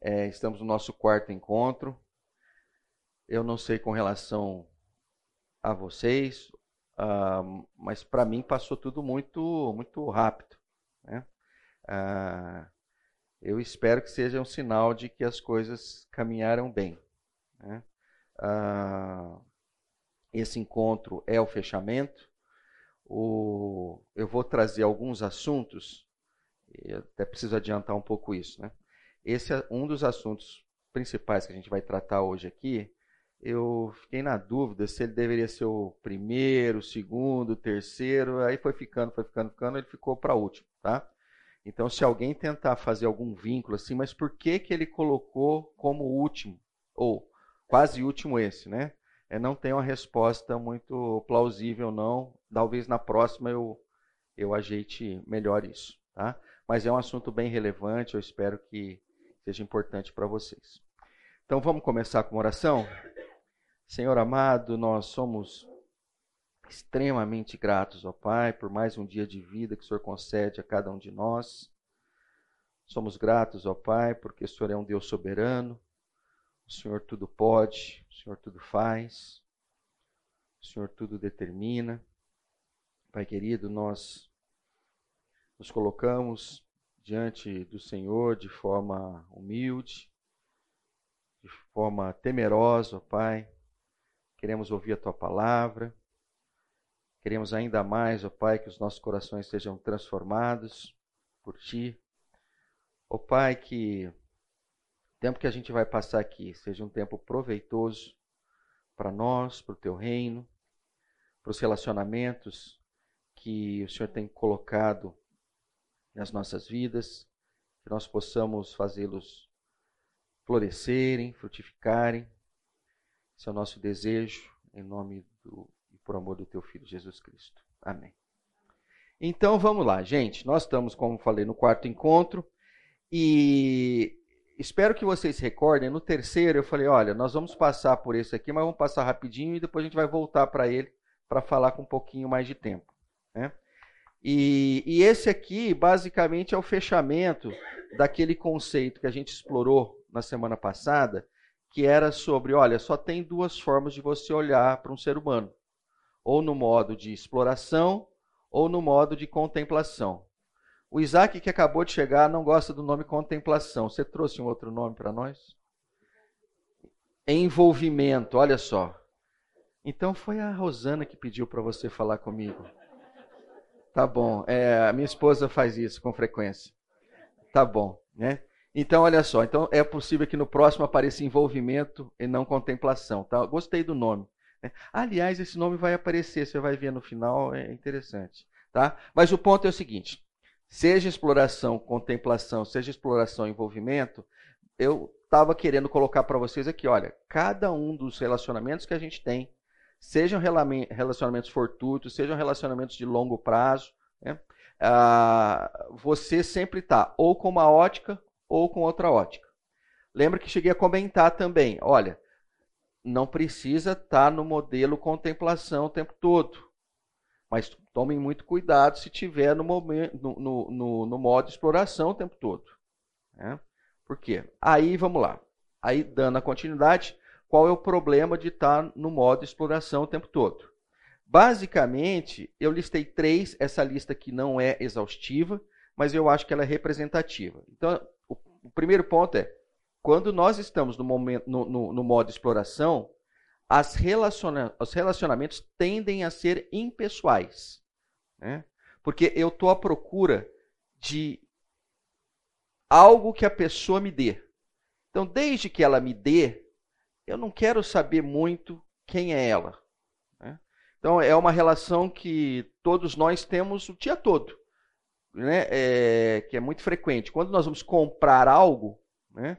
É, estamos no nosso quarto encontro. Eu não sei com relação a vocês, uh, mas para mim passou tudo muito, muito rápido. Né? Uh, eu espero que seja um sinal de que as coisas caminharam bem. Né? Uh, esse encontro é o fechamento. O, eu vou trazer alguns assuntos, até preciso adiantar um pouco isso. Né? Esse é um dos assuntos principais que a gente vai tratar hoje aqui. Eu fiquei na dúvida se ele deveria ser o primeiro, o segundo, o terceiro. Aí foi ficando, foi ficando, ficando, ele ficou para último, tá? Então, se alguém tentar fazer algum vínculo assim, mas por que que ele colocou como último ou quase último esse, né? É, não tem uma resposta muito plausível, não. Talvez na próxima eu, eu ajeite melhor isso. Tá? Mas é um assunto bem relevante, eu espero que seja importante para vocês. Então vamos começar com uma oração? Senhor amado, nós somos extremamente gratos ao Pai por mais um dia de vida que o Senhor concede a cada um de nós. Somos gratos ao Pai porque o Senhor é um Deus soberano, o Senhor tudo pode, o Senhor tudo faz, o Senhor tudo determina. Pai querido, nós nos colocamos diante do Senhor de forma humilde, de forma temerosa, Pai. Queremos ouvir a tua palavra. Queremos ainda mais, ó Pai, que os nossos corações sejam transformados por ti. Ó Pai, que o tempo que a gente vai passar aqui seja um tempo proveitoso para nós, para o teu reino, para os relacionamentos que o Senhor tem colocado nas nossas vidas, que nós possamos fazê-los florescerem, frutificarem. Esse é o nosso desejo, em nome do, e por amor do teu Filho Jesus Cristo. Amém. Então vamos lá, gente. Nós estamos, como falei, no quarto encontro e espero que vocês se recordem, no terceiro eu falei, olha, nós vamos passar por esse aqui, mas vamos passar rapidinho e depois a gente vai voltar para ele para falar com um pouquinho mais de tempo. Né? E, e, esse aqui, basicamente, é o fechamento daquele conceito que a gente explorou na semana passada, que era sobre, olha, só tem duas formas de você olhar para um ser humano. Ou no modo de exploração, ou no modo de contemplação. O Isaac, que acabou de chegar, não gosta do nome contemplação. Você trouxe um outro nome para nós? Envolvimento, olha só. Então foi a Rosana que pediu para você falar comigo. Tá bom. É, a minha esposa faz isso com frequência. Tá bom, né? Então, olha só. Então, é possível que no próximo apareça envolvimento e não contemplação. Tá? Gostei do nome. Né? Aliás, esse nome vai aparecer, você vai ver no final, é interessante. Tá? Mas o ponto é o seguinte: seja exploração, contemplação, seja exploração, envolvimento, eu estava querendo colocar para vocês aqui, olha, cada um dos relacionamentos que a gente tem, sejam relacionamentos fortuitos, sejam relacionamentos de longo prazo, né? ah, você sempre está ou com uma ótica ou com outra ótica. Lembra que cheguei a comentar também, olha, não precisa estar tá no modelo contemplação o tempo todo. Mas tomem muito cuidado se tiver no, momento, no, no, no, modo exploração o tempo todo. Né? Por quê? Aí vamos lá. Aí, dando a continuidade, qual é o problema de estar no modo exploração o tempo todo? Basicamente, eu listei três, essa lista aqui não é exaustiva, mas eu acho que ela é representativa. Então, o, o primeiro ponto é, quando nós estamos no, momento, no, no, no modo exploração, as relaciona os relacionamentos tendem a ser impessoais. Né? Porque eu estou à procura de algo que a pessoa me dê. Então, desde que ela me dê, eu não quero saber muito quem é ela. Né? Então, é uma relação que todos nós temos o dia todo, né? É, que é muito frequente. Quando nós vamos comprar algo, né?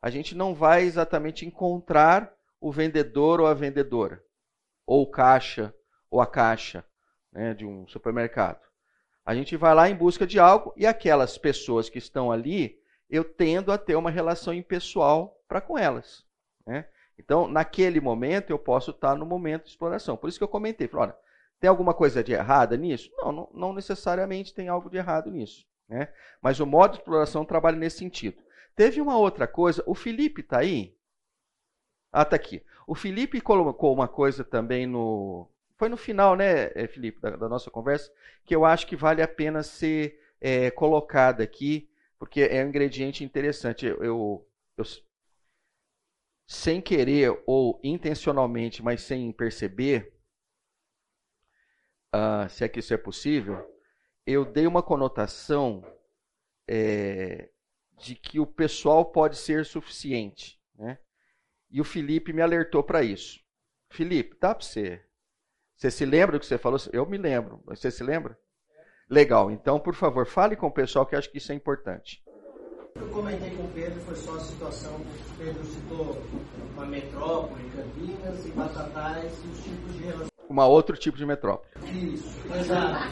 a gente não vai exatamente encontrar o vendedor ou a vendedora, ou o caixa ou a caixa né, de um supermercado. A gente vai lá em busca de algo e aquelas pessoas que estão ali, eu tendo a ter uma relação impessoal para com elas. Né? Então, naquele momento, eu posso estar no momento de exploração. Por isso que eu comentei, falei, olha, tem alguma coisa de errada nisso? Não, não, não necessariamente tem algo de errado nisso. Né? Mas o modo de exploração trabalha nesse sentido. Teve uma outra coisa, o Felipe está aí? Ah, tá aqui. O Felipe colocou uma coisa também no. Foi no final, né, eh, Felipe, da, da nossa conversa, que eu acho que vale a pena ser é, colocada aqui, porque é um ingrediente interessante. Eu, eu, eu, sem querer ou intencionalmente, mas sem perceber, uh, se é que isso é possível, eu dei uma conotação é, de que o pessoal pode ser suficiente. Né? E o Felipe me alertou para isso. Felipe, dá para você. Você se lembra do que você falou? Eu me lembro. Você se lembra? Legal. Então, por favor, fale com o pessoal que acho que isso é importante. Eu comentei com o Pedro, foi só a situação o Pedro citou uma metrópole, Campinas e Batatais e os tipos de relação. Uma outro tipo de metrópole. Isso, exato.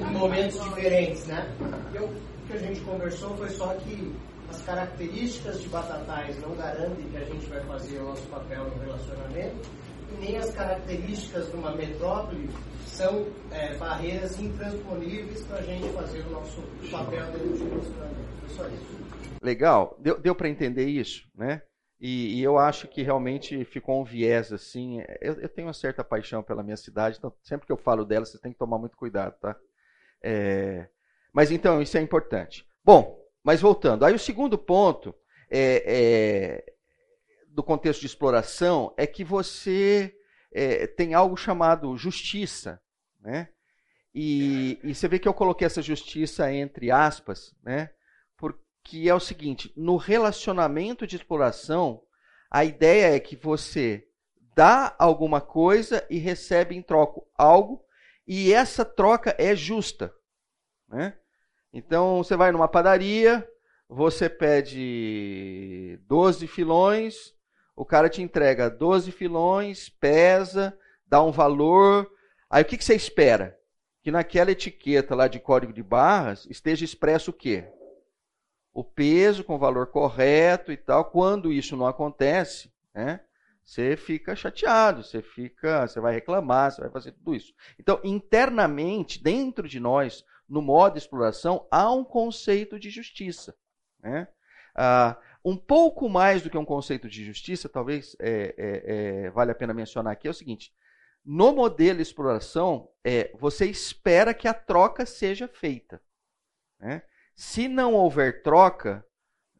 Em momentos diferentes, né? Eu, o que a gente conversou foi só que as características de Batatais não garantem que a gente vai fazer o nosso papel no relacionamento e nem as características de uma metrópole são é, barreiras intransponíveis para a gente fazer o nosso papel dentro de relacionamento. Foi só isso. Legal, deu, deu para entender isso, né? E, e, eu acho que realmente ficou um viés assim. Eu, eu, tenho uma certa paixão pela minha cidade, então sempre que eu falo dela, você tem que tomar muito cuidado, tá? É, mas então, isso é importante. Bom, mas voltando, aí o segundo ponto é, é, do contexto de exploração é que você é, tem algo chamado justiça, né? E, e, você vê que eu coloquei essa justiça entre aspas, né? Porque é o seguinte: no relacionamento de exploração, a ideia é que você dá alguma coisa e recebe em troca algo, e essa troca é justa, né? Então você vai numa padaria, você pede 12 filões, o cara te entrega 12 filões, pesa, dá um valor. Aí o que, que você espera? Que naquela etiqueta lá de código de barras esteja expresso o quê? O peso com o valor correto e tal. Quando isso não acontece, né? Você fica chateado, você fica, você vai reclamar, você vai fazer tudo isso. Então, internamente, dentro de nós, no modo de exploração, há um conceito de justiça. Né? Ah, um pouco mais do que um conceito de justiça, talvez é, é, é, vale a pena mencionar aqui, é o seguinte: no modelo de exploração, é, você espera que a troca seja feita. Né? Se não houver troca,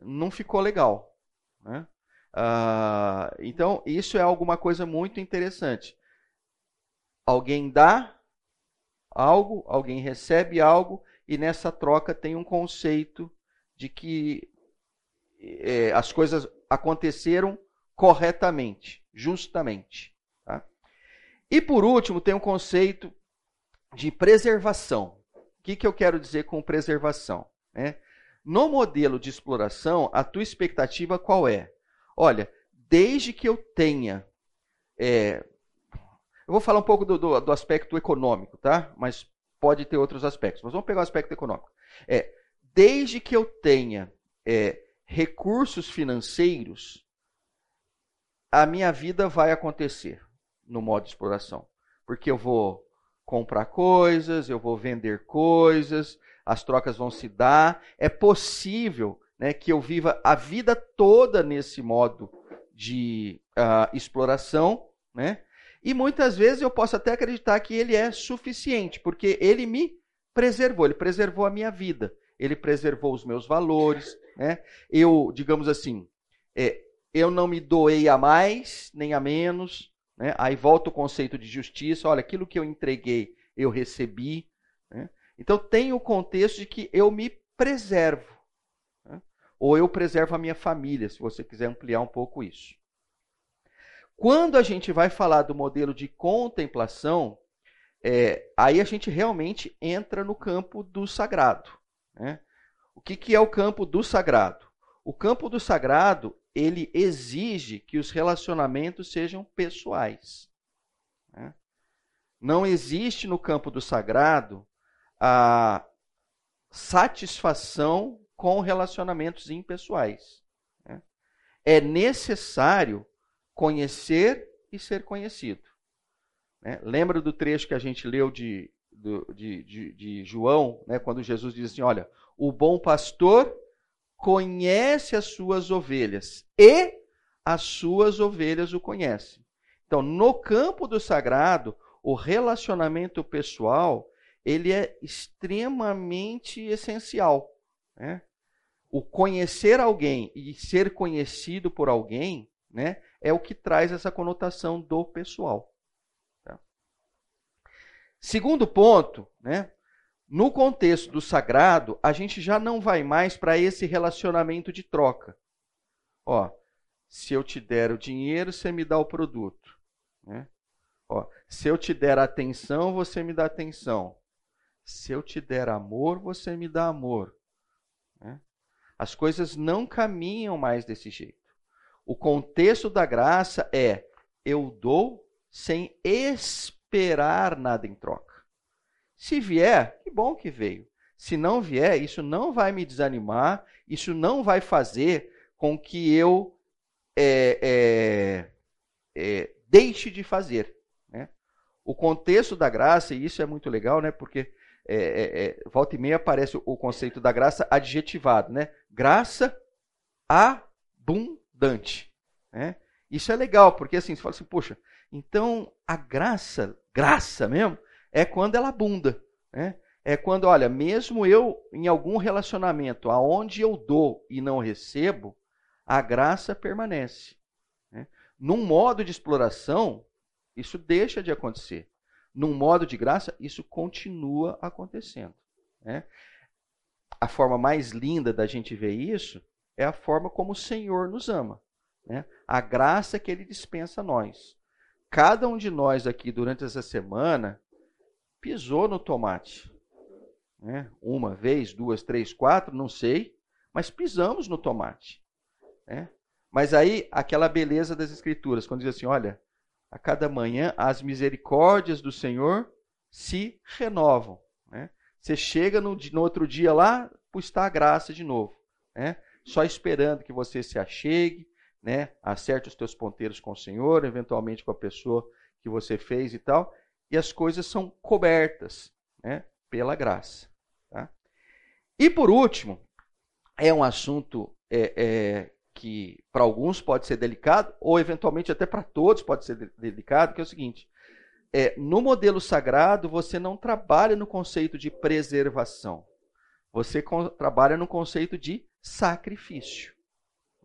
não ficou legal. Né? Ah, então, isso é alguma coisa muito interessante. Alguém dá, algo, alguém recebe algo, e nessa troca tem um conceito de que é, as coisas aconteceram corretamente, justamente. Tá? E por último, tem um conceito de preservação. O que, que eu quero dizer com preservação? É, no modelo de exploração, a tua expectativa qual é? Olha, desde que eu tenha é, eu vou falar um pouco do, do, do, aspecto econômico, tá? Mas pode ter outros aspectos. Mas vamos pegar o aspecto econômico. É, desde que eu tenha é, recursos financeiros, a minha vida vai acontecer no modo de exploração. Porque eu vou comprar coisas, eu vou vender coisas, as trocas vão se dar. É possível né, que eu viva a vida toda nesse modo de uh, exploração, né? E muitas vezes eu posso até acreditar que ele é suficiente, porque ele me preservou, ele preservou a minha vida, ele preservou os meus valores. Né? Eu, digamos assim, é, eu não me doei a mais nem a menos. Né? Aí volta o conceito de justiça: olha, aquilo que eu entreguei, eu recebi. Então tem o contexto de que eu me preservo. Né? Ou eu preservo a minha família, se você quiser ampliar um pouco isso. Quando a gente vai falar do modelo de contemplação, é, aí a gente realmente entra no campo do sagrado. Né? O que, que é o campo do sagrado? O campo do sagrado ele exige que os relacionamentos sejam pessoais. Né? Não existe no campo do sagrado a satisfação com relacionamentos impessoais. Né? É necessário conhecer e ser conhecido. Né? Lembra do trecho que a gente leu de, de, de, de João, né? quando Jesus diz assim: Olha, o bom pastor conhece as suas ovelhas e as suas ovelhas o conhecem. Então, no campo do sagrado, o relacionamento pessoal ele é extremamente essencial. Né? O conhecer alguém e ser conhecido por alguém né, é o que traz essa conotação do pessoal. Tá? Segundo ponto, né, no contexto do sagrado, a gente já não vai mais para esse relacionamento de troca. Ó, se eu te der o dinheiro, você me dá o produto. Né? Ó, se eu te der atenção, você me dá atenção. Se eu te der amor, você me dá amor. Né? As coisas não caminham mais desse jeito. O contexto da graça é eu dou sem esperar nada em troca. Se vier, que bom que veio. Se não vier, isso não vai me desanimar, isso não vai fazer com que eu é, é, é, deixe de fazer. Né? O contexto da graça, e isso é muito legal, né? porque é, é, é, volta e meia aparece o conceito da graça adjetivado. Né? Graça abundante. Né? Isso é legal, porque assim, você fala assim, poxa, então a graça, graça mesmo, é quando ela abunda. Né? É quando, olha, mesmo eu em algum relacionamento aonde eu dou e não recebo, a graça permanece. Né? Num modo de exploração, isso deixa de acontecer. Num modo de graça, isso continua acontecendo. Né? A forma mais linda da gente ver isso é a forma como o Senhor nos ama. Né? A graça que Ele dispensa a nós. Cada um de nós aqui durante essa semana pisou no tomate. Né? Uma vez, duas, três, quatro, não sei, mas pisamos no tomate. Né? Mas aí, aquela beleza das Escrituras, quando diz assim: olha, a cada manhã as misericórdias do Senhor se renovam. Né? Você chega no, no, outro dia lá, está a graça de novo. Né? Só esperando que você se achegue, né? acerte os teus ponteiros com o Senhor, eventualmente com a pessoa que você fez e tal e as coisas são cobertas né, pela graça. Tá? E por último, é um assunto é, é, que para alguns pode ser delicado, ou eventualmente até para todos pode ser delicado, que é o seguinte: é, no modelo sagrado você não trabalha no conceito de preservação, você trabalha no conceito de sacrifício.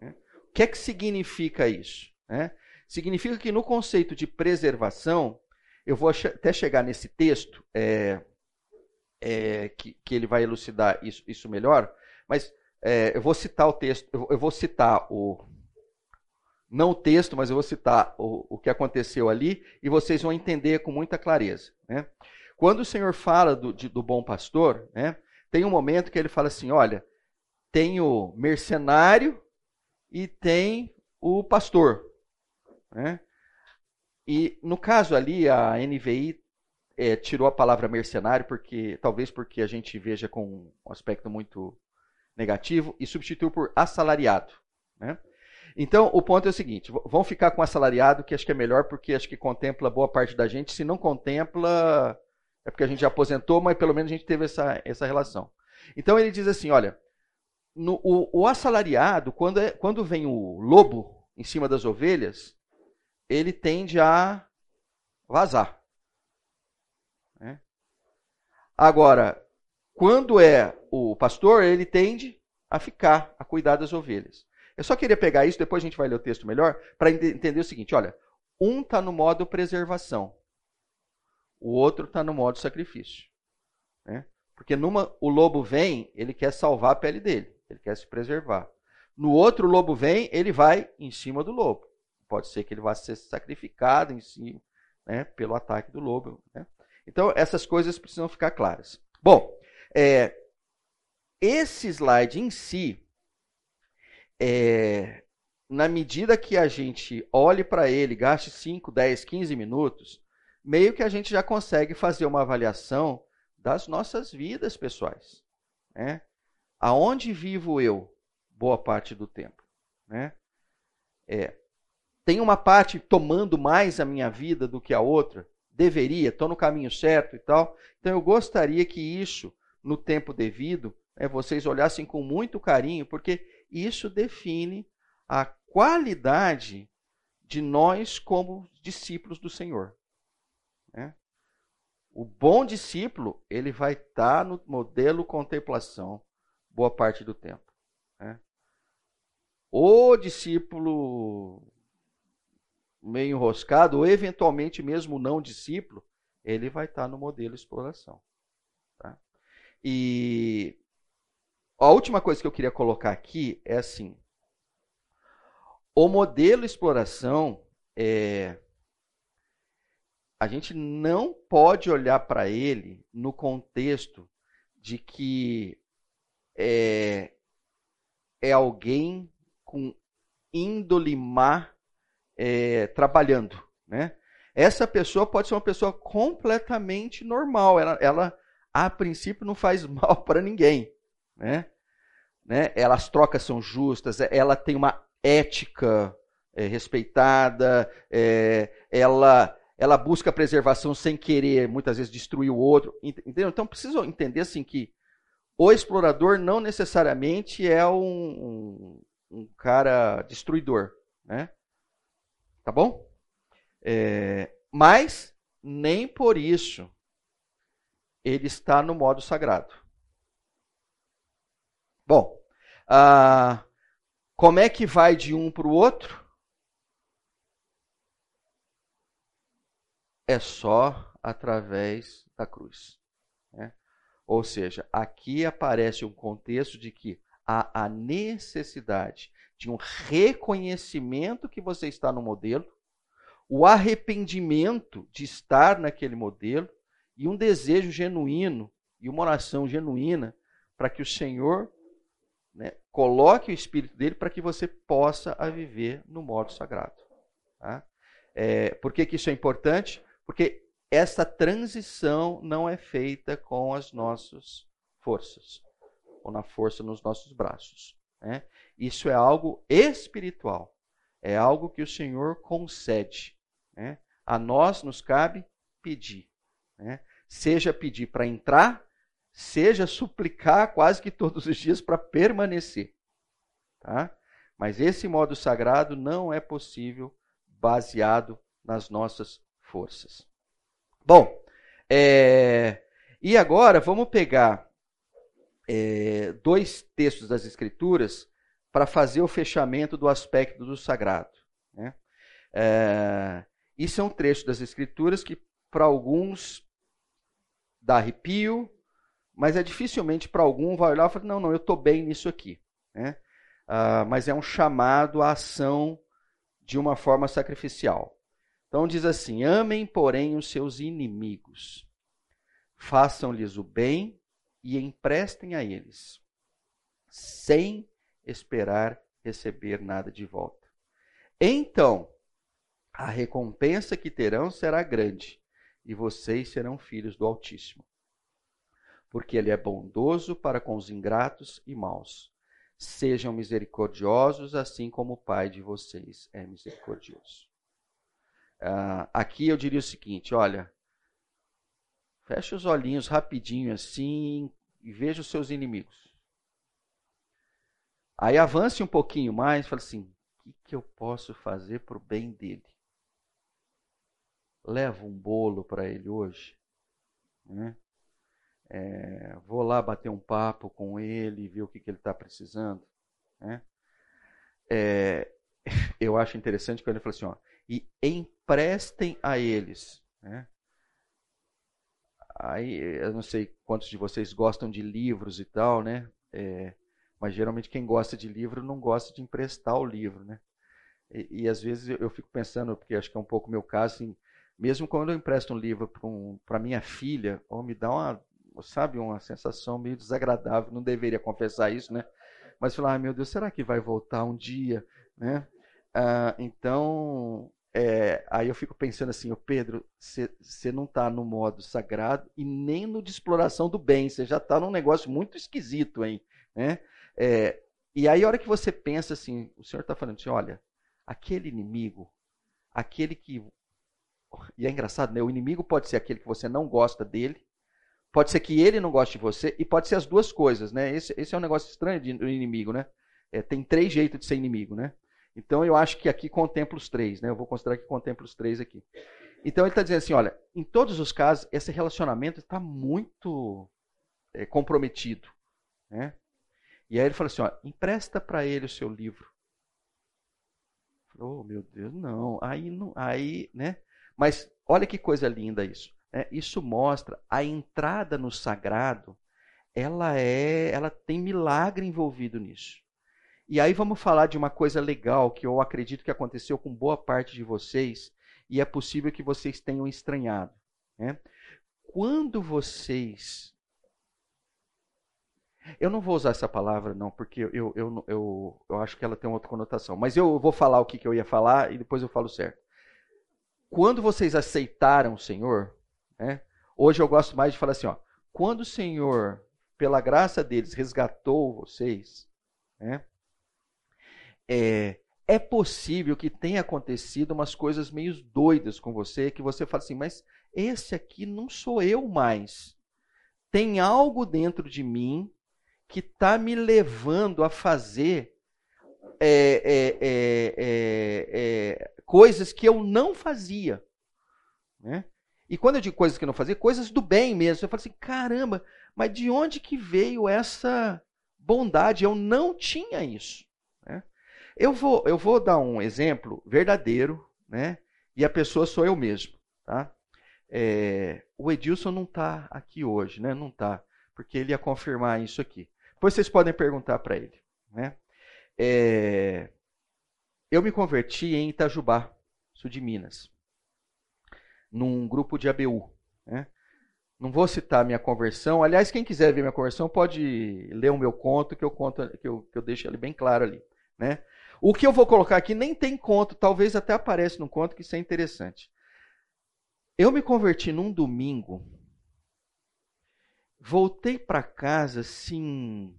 Né? O que é que significa isso? Né? Significa que no conceito de preservação eu vou até chegar nesse texto, é, é, que, que, ele vai elucidar isso, isso melhor, mas é, eu vou citar o texto, eu vou citar o. Não o texto, mas eu vou citar o, o que aconteceu ali e vocês vão entender com muita clareza. Né? Quando o Senhor fala do, de, do bom pastor, né, tem um momento que ele fala assim: olha, tem o mercenário e tem o pastor. Né? E no caso ali, a NVI é, tirou a palavra mercenário, porque talvez porque a gente veja com um aspecto muito negativo, e substituiu por assalariado. Né? Então, o ponto é o seguinte: vão ficar com assalariado, que acho que é melhor, porque acho que contempla boa parte da gente. Se não contempla, é porque a gente já aposentou, mas pelo menos a gente teve essa, essa relação. Então, ele diz assim: olha, no, o, o assalariado, quando, é, quando vem o lobo em cima das ovelhas, ele tende a vazar. Né? Agora, quando é o pastor, ele tende a ficar, a cuidar das ovelhas. Eu só queria pegar isso, depois a gente vai ler o texto melhor, para entender o seguinte: olha, um está no modo preservação, o outro está no modo sacrifício. Né? Porque numa o lobo vem, ele quer salvar a pele dele, ele quer se preservar. No outro, o lobo vem, ele vai em cima do lobo. Pode ser que ele vá ser sacrificado em si, né, pelo ataque do lobo. Né? Então, essas coisas precisam ficar claras. Bom, é, esse slide em si, é, na medida que a gente olhe para ele, gaste 5, 10, 15 minutos, meio que a gente já consegue fazer uma avaliação das nossas vidas pessoais. Né? Aonde vivo eu boa parte do tempo? Né? É, tem uma parte tomando mais a minha vida do que a outra? Deveria, estou no caminho certo e tal. Então eu gostaria que isso, no tempo devido, né, vocês olhassem com muito carinho, porque isso define a qualidade de nós como discípulos do Senhor. Né? O bom discípulo, ele vai estar tá no modelo contemplação boa parte do tempo. Né? O discípulo meio enroscado, ou eventualmente mesmo não discípulo, ele vai estar tá no modelo exploração. E a última coisa que eu queria colocar aqui é assim: o modelo exploração é. A gente não pode olhar para ele no contexto de que é, é alguém com índole má é, trabalhando. Né? Essa pessoa pode ser uma pessoa completamente normal. Ela, ela a princípio, não faz mal para ninguém. Né? Né? Elas trocas são justas, ela tem uma ética é, respeitada, é, ela, ela busca preservação sem querer, muitas vezes, destruir o outro. Entendeu? Então, preciso entender assim que o explorador não necessariamente é um, um, um cara destruidor. Né? Tá bom? É, mas nem por isso ele está no modo sagrado. Bom, ah, como é que vai de um para o outro? É só através da cruz. Né? Ou seja, aqui aparece um contexto de que há a necessidade de um reconhecimento que você está no modelo, o arrependimento de estar naquele modelo e um desejo genuíno e uma oração genuína para que o Senhor né, coloque o Espírito dele para que você possa a viver no modo sagrado. Tá? É, por que, que isso é importante? Porque essa transição não é feita com as nossas forças, ou na força nos nossos braços. Né? Isso é algo espiritual, é algo que o Senhor concede. Né? A nós nos cabe pedir. Né? Seja pedir para entrar, seja suplicar quase que todos os dias para permanecer. Tá? Mas esse modo sagrado não é possível baseado nas nossas forças. Bom, é... e agora vamos pegar é, dois textos das Escrituras para fazer o fechamento do aspecto do sagrado. Né? É... Isso é um trecho das Escrituras que, para alguns, dá arrepio, mas é dificilmente para algum vai olhar e falar, não, não, eu estou bem nisso aqui. Né? Ah, mas é um chamado à ação de uma forma sacrificial. Então diz assim: amem, porém, os seus inimigos, façam-lhes o bem e emprestem a eles, sem esperar receber nada de volta. Então, a recompensa que terão será grande, e vocês serão filhos do Altíssimo porque ele é bondoso para com os ingratos e maus. Sejam misericordiosos, assim como o Pai de vocês é misericordioso. Uh, aqui eu diria o seguinte: olha, feche os olhinhos rapidinho assim e veja os seus inimigos. Aí avance um pouquinho mais e fale assim: o que, que eu posso fazer para o bem dele? Leva um bolo para ele hoje. Né? É, vou lá bater um papo com ele, ver o que, que ele está precisando. Né? É, eu acho interessante quando ele fala assim, ó, e emprestem a eles. Né? Aí, eu não sei quantos de vocês gostam de livros e tal, né? É, mas geralmente quem gosta de livro não gosta de emprestar o livro, né? E, e às vezes eu, eu, fico pensando, porque acho que é um pouco meu caso, assim, mesmo quando eu empresto um livro para um, minha filha, ou me dá uma sabe, uma sensação meio desagradável. Não deveria confessar isso, né? Mas falar, ah, meu Deus, será que vai voltar um dia, né? Ah, então, é, aí eu fico pensando assim, o Pedro, você não está no modo sagrado e nem no de exploração do bem, você já está num negócio muito esquisito aí, né? É, e aí a hora que você pensa assim, o Senhor está falando assim, olha, aquele inimigo, aquele que e é engraçado, né? O inimigo pode ser aquele que você não gosta dele, Pode ser que ele não goste de você e pode ser as duas coisas, né? Esse, esse é um negócio estranho do inimigo, né? É, tem três jeitos de ser inimigo, né? Então eu acho que aqui contempla os três, né? Eu vou considerar que contempla os três aqui. Então ele está dizendo assim, olha, em todos os casos esse relacionamento está muito é, comprometido, né? E aí ele falou assim, ó, empresta para ele o seu livro. Oh meu Deus, não, aí não, aí, né? Mas olha que coisa linda isso. Né? Isso mostra a entrada no sagrado. Ela é, ela tem milagre envolvido nisso. E aí vamos falar de uma coisa legal que eu acredito que aconteceu com boa parte de vocês e é possível que vocês tenham estranhado. Né? Quando vocês. Eu não vou usar essa palavra, não, porque eu, eu, eu, eu acho que ela tem outra conotação. Mas eu vou falar o que, que eu ia falar e depois eu falo certo. Quando vocês aceitaram o Senhor, né, hoje eu gosto mais de falar assim: ó, quando o Senhor, pela graça deles, resgatou vocês, né, é, é possível que tenha acontecido umas coisas meio doidas com você, que você fala assim, mas esse aqui não sou eu mais. Tem algo dentro de mim que está me levando a fazer é, é, é, é, é coisas que eu não fazia. Né? E quando eu digo coisas que eu não fazia, coisas do bem mesmo. Eu falo assim, caramba, mas de onde que veio essa bondade? Eu não tinha isso. Né? Eu vou, eu vou dar um exemplo verdadeiro, né? E a pessoa sou eu mesmo, tá? É, o Edilson não está aqui hoje, né? Não está, porque ele ia confirmar isso aqui. Depois vocês podem perguntar para ele, né? É, eu me converti em Itajubá, sul de Minas, num grupo de ABU, né? Não vou citar minha conversão. Aliás, quem quiser ver minha conversão pode ler o meu conto, que eu conto, que eu, que eu deixo ali bem claro ali, né? O que eu vou colocar aqui nem tem conto, talvez até apareça no conto, que isso é interessante. Eu me converti num domingo, voltei para casa assim,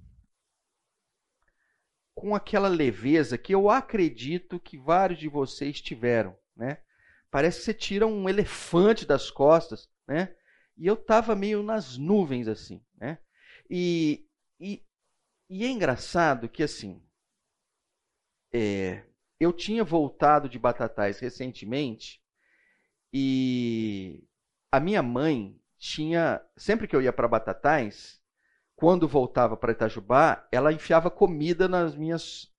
com aquela leveza que eu acredito que vários de vocês tiveram, né? Parece que você tira um elefante das costas, né? E eu estava meio nas nuvens assim, né? E, e, e é engraçado que assim, é, eu tinha voltado de Batatais recentemente e a minha mãe tinha, sempre que eu ia para Batatais, quando voltava para Itajubá, ela enfiava comida nas minhas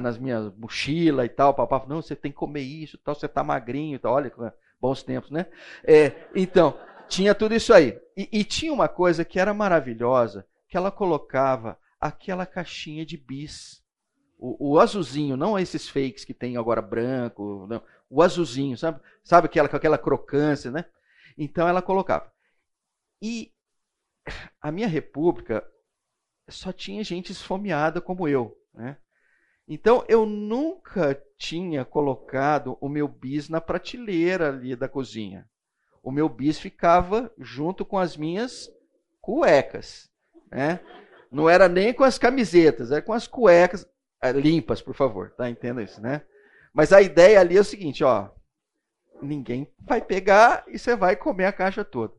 nas minhas mochilas e tal, papai não, você tem que comer isso, tal, você tá magrinho, tal, olha, bons tempos, né? É, então, tinha tudo isso aí. E, e tinha uma coisa que era maravilhosa, que ela colocava aquela caixinha de bis o, o, azulzinho, não esses fakes que tem agora branco, não. O azulzinho, sabe? Sabe aquela aquela crocância, né? Então ela colocava. E a minha república só tinha gente esfomeada como eu, né? Então eu nunca tinha colocado o meu bis na prateleira ali da cozinha. O meu bis ficava junto com as minhas cuecas, né? Não era nem com as camisetas, era com as cuecas. É, limpas, por favor, tá? Entenda isso, né? Mas a ideia ali é o seguinte, ó. Ninguém vai pegar e você vai comer a caixa toda.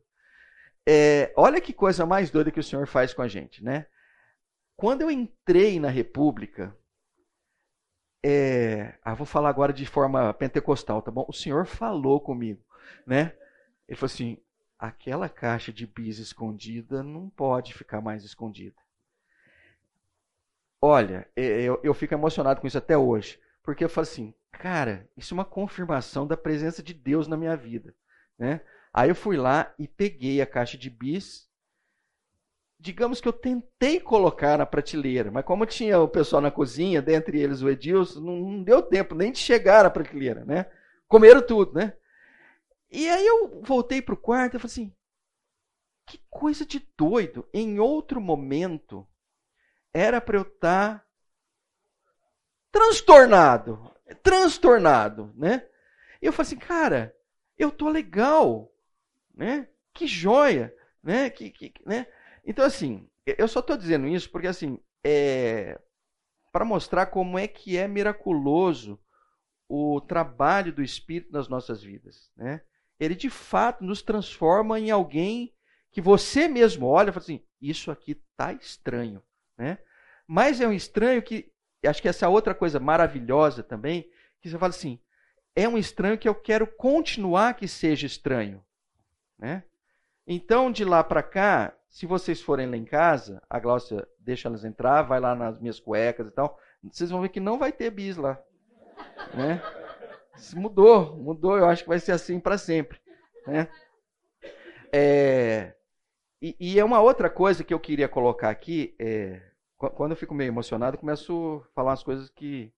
É, olha que coisa mais doida que o Senhor faz com a gente, né? Quando eu entrei na República, é, ah, vou falar agora de forma pentecostal, tá bom? O Senhor falou comigo, né? Ele falou assim: aquela caixa de bis escondida não pode ficar mais escondida. Olha, eu, eu fico emocionado com isso até hoje. Porque eu falo assim, cara, isso é uma confirmação da presença de Deus na minha vida. Né? Aí eu fui lá e peguei a caixa de bis. Digamos que eu tentei colocar na prateleira, mas como tinha o pessoal na cozinha, dentre eles o Edilson, não, deu tempo nem de chegar na prateleira, né? Comeram tudo, né? E aí eu voltei para o quarto e falei assim, que coisa de doido. Em outro momento, era para eu estar tá transtornado, transtornado, né? Eu falei assim, cara, eu tô legal, né? Que joia, né? Que, que, né? Então assim, eu só estou dizendo isso porque assim, é para mostrar como é que é miraculoso o trabalho do Espírito nas nossas vidas, né? Ele de fato nos transforma em alguém que você mesmo olha e fala assim: isso aqui tá estranho, né? Mas é um estranho que acho que essa é outra coisa maravilhosa também, que você fala assim: é um estranho que eu quero continuar que seja estranho, né? Então, de lá para cá, se vocês forem lá em casa, a Glaucia deixa elas entrar, vai lá nas minhas cuecas e tal, vocês vão ver que não vai ter bis lá, né? Mudou, mudou. Eu acho que vai ser assim para sempre, né? É, e, e, é uma outra coisa que eu queria colocar aqui. É, quando eu fico meio emocionado, começo a falar as coisas que,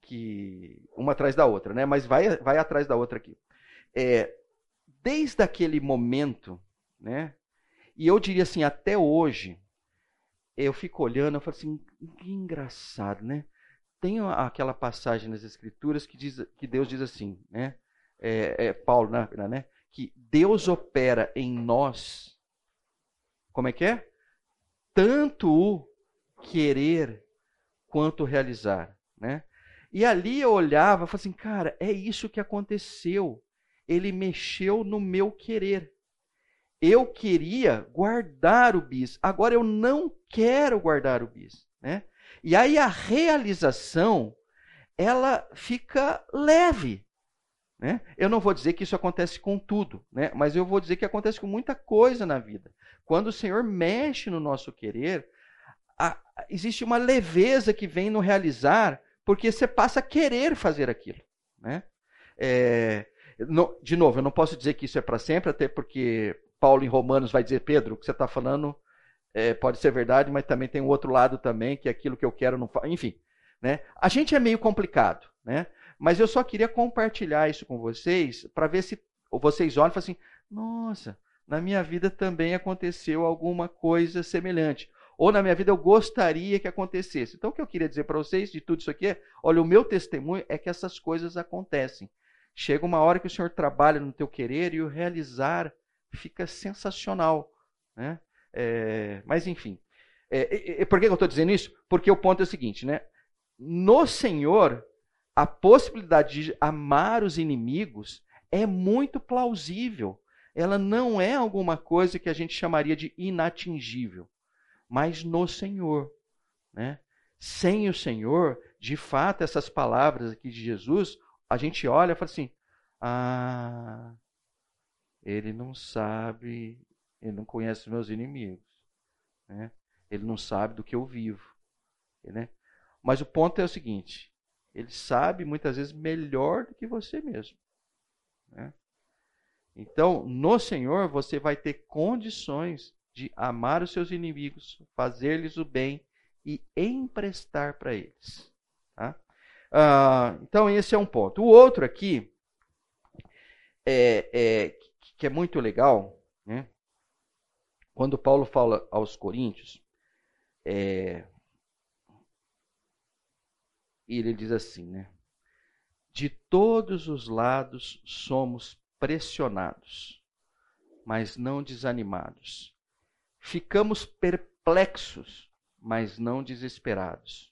que uma atrás da outra, né? Mas vai, vai atrás da outra aqui. É, desde aquele momento, né? E eu diria assim, até hoje, eu fico olhando, eu falo assim, que engraçado, né? Tem aquela passagem nas Escrituras que diz que Deus diz assim, né? É, é Paulo, né, né? Que Deus opera em nós, como é que é? Tanto o querer quanto realizar, né? E ali eu olhava e falava assim, cara, é isso que aconteceu. Ele mexeu no meu querer. Eu queria guardar o bis, agora eu não quero guardar o bis, né? E aí a realização, ela fica leve, né? Eu não vou dizer que isso acontece com tudo, né? mas eu vou dizer que acontece com muita coisa na vida. Quando o Senhor mexe no nosso querer, a, existe uma leveza que vem no realizar, porque você passa a querer fazer aquilo. Né? É, no, de novo, eu não posso dizer que isso é para sempre, até porque Paulo em Romanos vai dizer, Pedro, o que você está falando é, pode ser verdade, mas também tem um outro lado também, que é aquilo que eu quero não faço. Enfim, né? a gente é meio complicado, né? mas eu só queria compartilhar isso com vocês, para ver se vocês olham e falam assim, nossa, na minha vida também aconteceu alguma coisa semelhante ou na minha vida eu gostaria que acontecesse. Então, o que eu queria dizer para vocês de tudo isso aqui é: olha, o meu testemunho é que essas coisas acontecem. Chega uma hora que o Senhor trabalha no teu querer e o realizar fica sensacional. Né? É, mas, enfim. É, por que eu estou dizendo isso? Porque o ponto é o seguinte: né? no Senhor, a possibilidade de amar os inimigos é muito plausível. Ela não é alguma coisa que a gente chamaria de inatingível mas no Senhor. Né? Sem o Senhor, de fato, essas palavras aqui de Jesus, a gente olha e fala assim: ah, ele não sabe, ele não conhece meus inimigos, né? ele não sabe do que eu vivo. Né? Mas o ponto é o seguinte: ele sabe muitas vezes melhor do que você mesmo. Né? Então, no Senhor, você vai ter condições de amar os seus inimigos, fazer-lhes o bem e emprestar para eles. Tá? Ah, então, esse é um ponto. O outro aqui, é, é, que é muito legal, né? quando Paulo fala aos Coríntios, é, ele diz assim, né? De todos os lados somos pressionados, mas não desanimados Ficamos perplexos, mas não desesperados.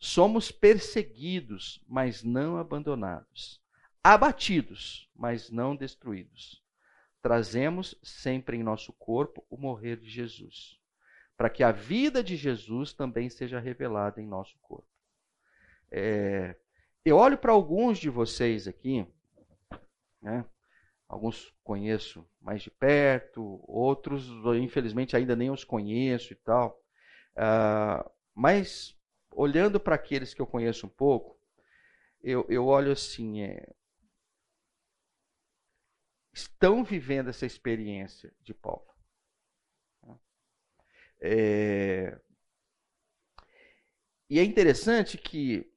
Somos perseguidos, mas não abandonados. Abatidos, mas não destruídos. Trazemos sempre em nosso corpo o morrer de Jesus, para que a vida de Jesus também seja revelada em nosso corpo. É, eu olho para alguns de vocês aqui, né? Alguns conheço mais de perto, outros, infelizmente, ainda nem os conheço e tal. Uh, mas, olhando para aqueles que eu conheço um pouco, eu, eu olho assim: é, estão vivendo essa experiência de Paulo. É, e é interessante que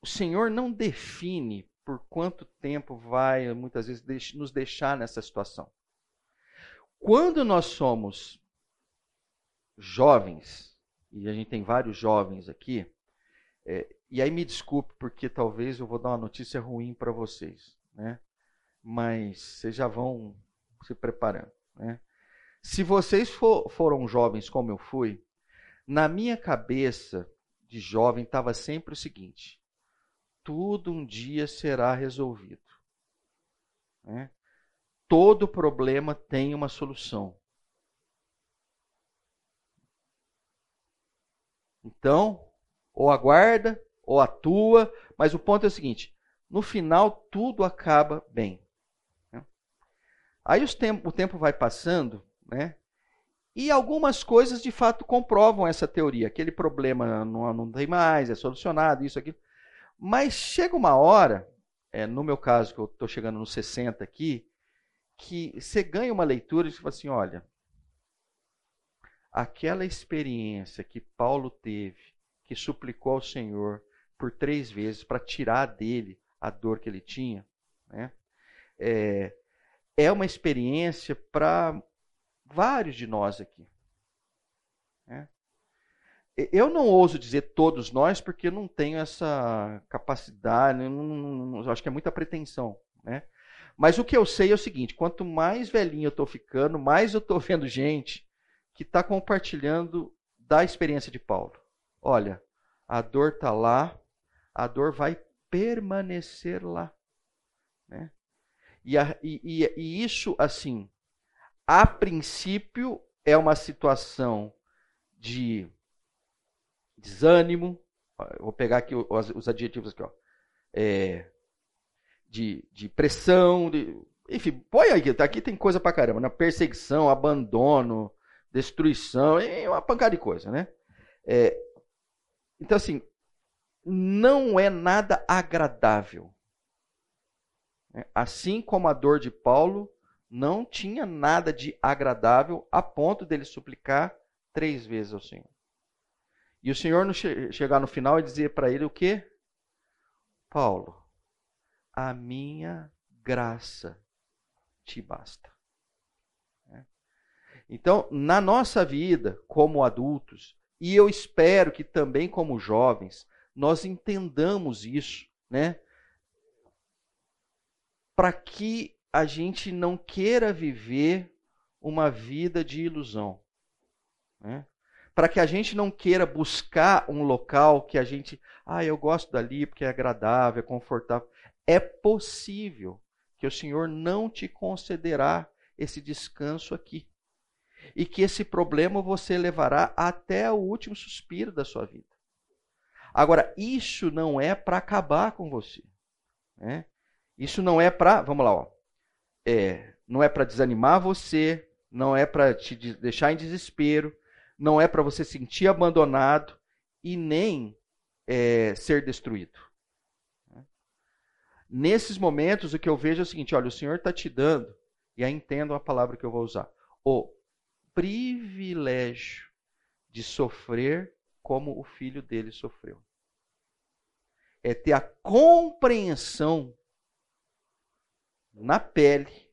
o Senhor não define por quanto tempo vai muitas vezes nos deixar nessa situação. Quando nós somos jovens, e a gente tem vários jovens aqui, é, e aí me desculpe porque talvez eu vou dar uma notícia ruim para vocês, né? Mas vocês já vão se preparando, né? Se vocês for, foram jovens como eu fui, na minha cabeça de jovem estava sempre o seguinte: tudo um dia será resolvido. Né? todo problema tem uma solução. Então, ou aguarda, ou atua, mas o ponto é o seguinte: no final tudo acaba bem. Né? Aí o tempo vai passando, né? E algumas coisas de fato comprovam essa teoria. Aquele problema não, não tem mais, é solucionado, isso, aqui. Mas chega uma hora, é, no meu caso, que eu estou chegando nos 60 aqui, que você ganha uma leitura e você fala assim: olha, aquela experiência que Paulo teve, que suplicou ao Senhor por três vezes para tirar dele a dor que ele tinha, né? é, é uma experiência para vários de nós aqui. Né? Eu não ouso dizer todos nós, porque eu não tenho essa capacidade, não, não, não, acho que é muita pretensão. Né? Mas o que eu sei é o seguinte: quanto mais velhinho eu estou ficando, mais eu estou vendo gente que está compartilhando da experiência de Paulo. Olha, a dor está lá, a dor vai permanecer lá. Né? E, a, e, e, e isso, assim, a princípio é uma situação de desânimo. Vou pegar aqui os, os adjetivos aqui, ó. É, de, de pressão, de, enfim, põe aí, aqui tem coisa pra caramba, né? Perseguição, abandono, destruição, e uma pancada de coisa, né? É, então, assim, não é nada agradável. Assim como a dor de Paulo não tinha nada de agradável a ponto dele suplicar três vezes ao Senhor. E o Senhor chegar no final e dizer para ele o quê? Paulo, a minha graça te basta. Então, na nossa vida, como adultos, e eu espero que também como jovens, nós entendamos isso, né? Para que a gente não queira viver uma vida de ilusão. Né? para que a gente não queira buscar um local que a gente, ah, eu gosto dali porque é agradável, é confortável. É possível que o Senhor não te concederá esse descanso aqui. E que esse problema você levará até o último suspiro da sua vida. Agora, isso não é para acabar com você. Né? Isso não é para, vamos lá, ó, é, não é para desanimar você, não é para te deixar em desespero, não é para você sentir abandonado e nem é, ser destruído. Nesses momentos, o que eu vejo é o seguinte: olha, o Senhor está te dando, e aí entendo a palavra que eu vou usar, o privilégio de sofrer como o filho dele sofreu. É ter a compreensão na pele,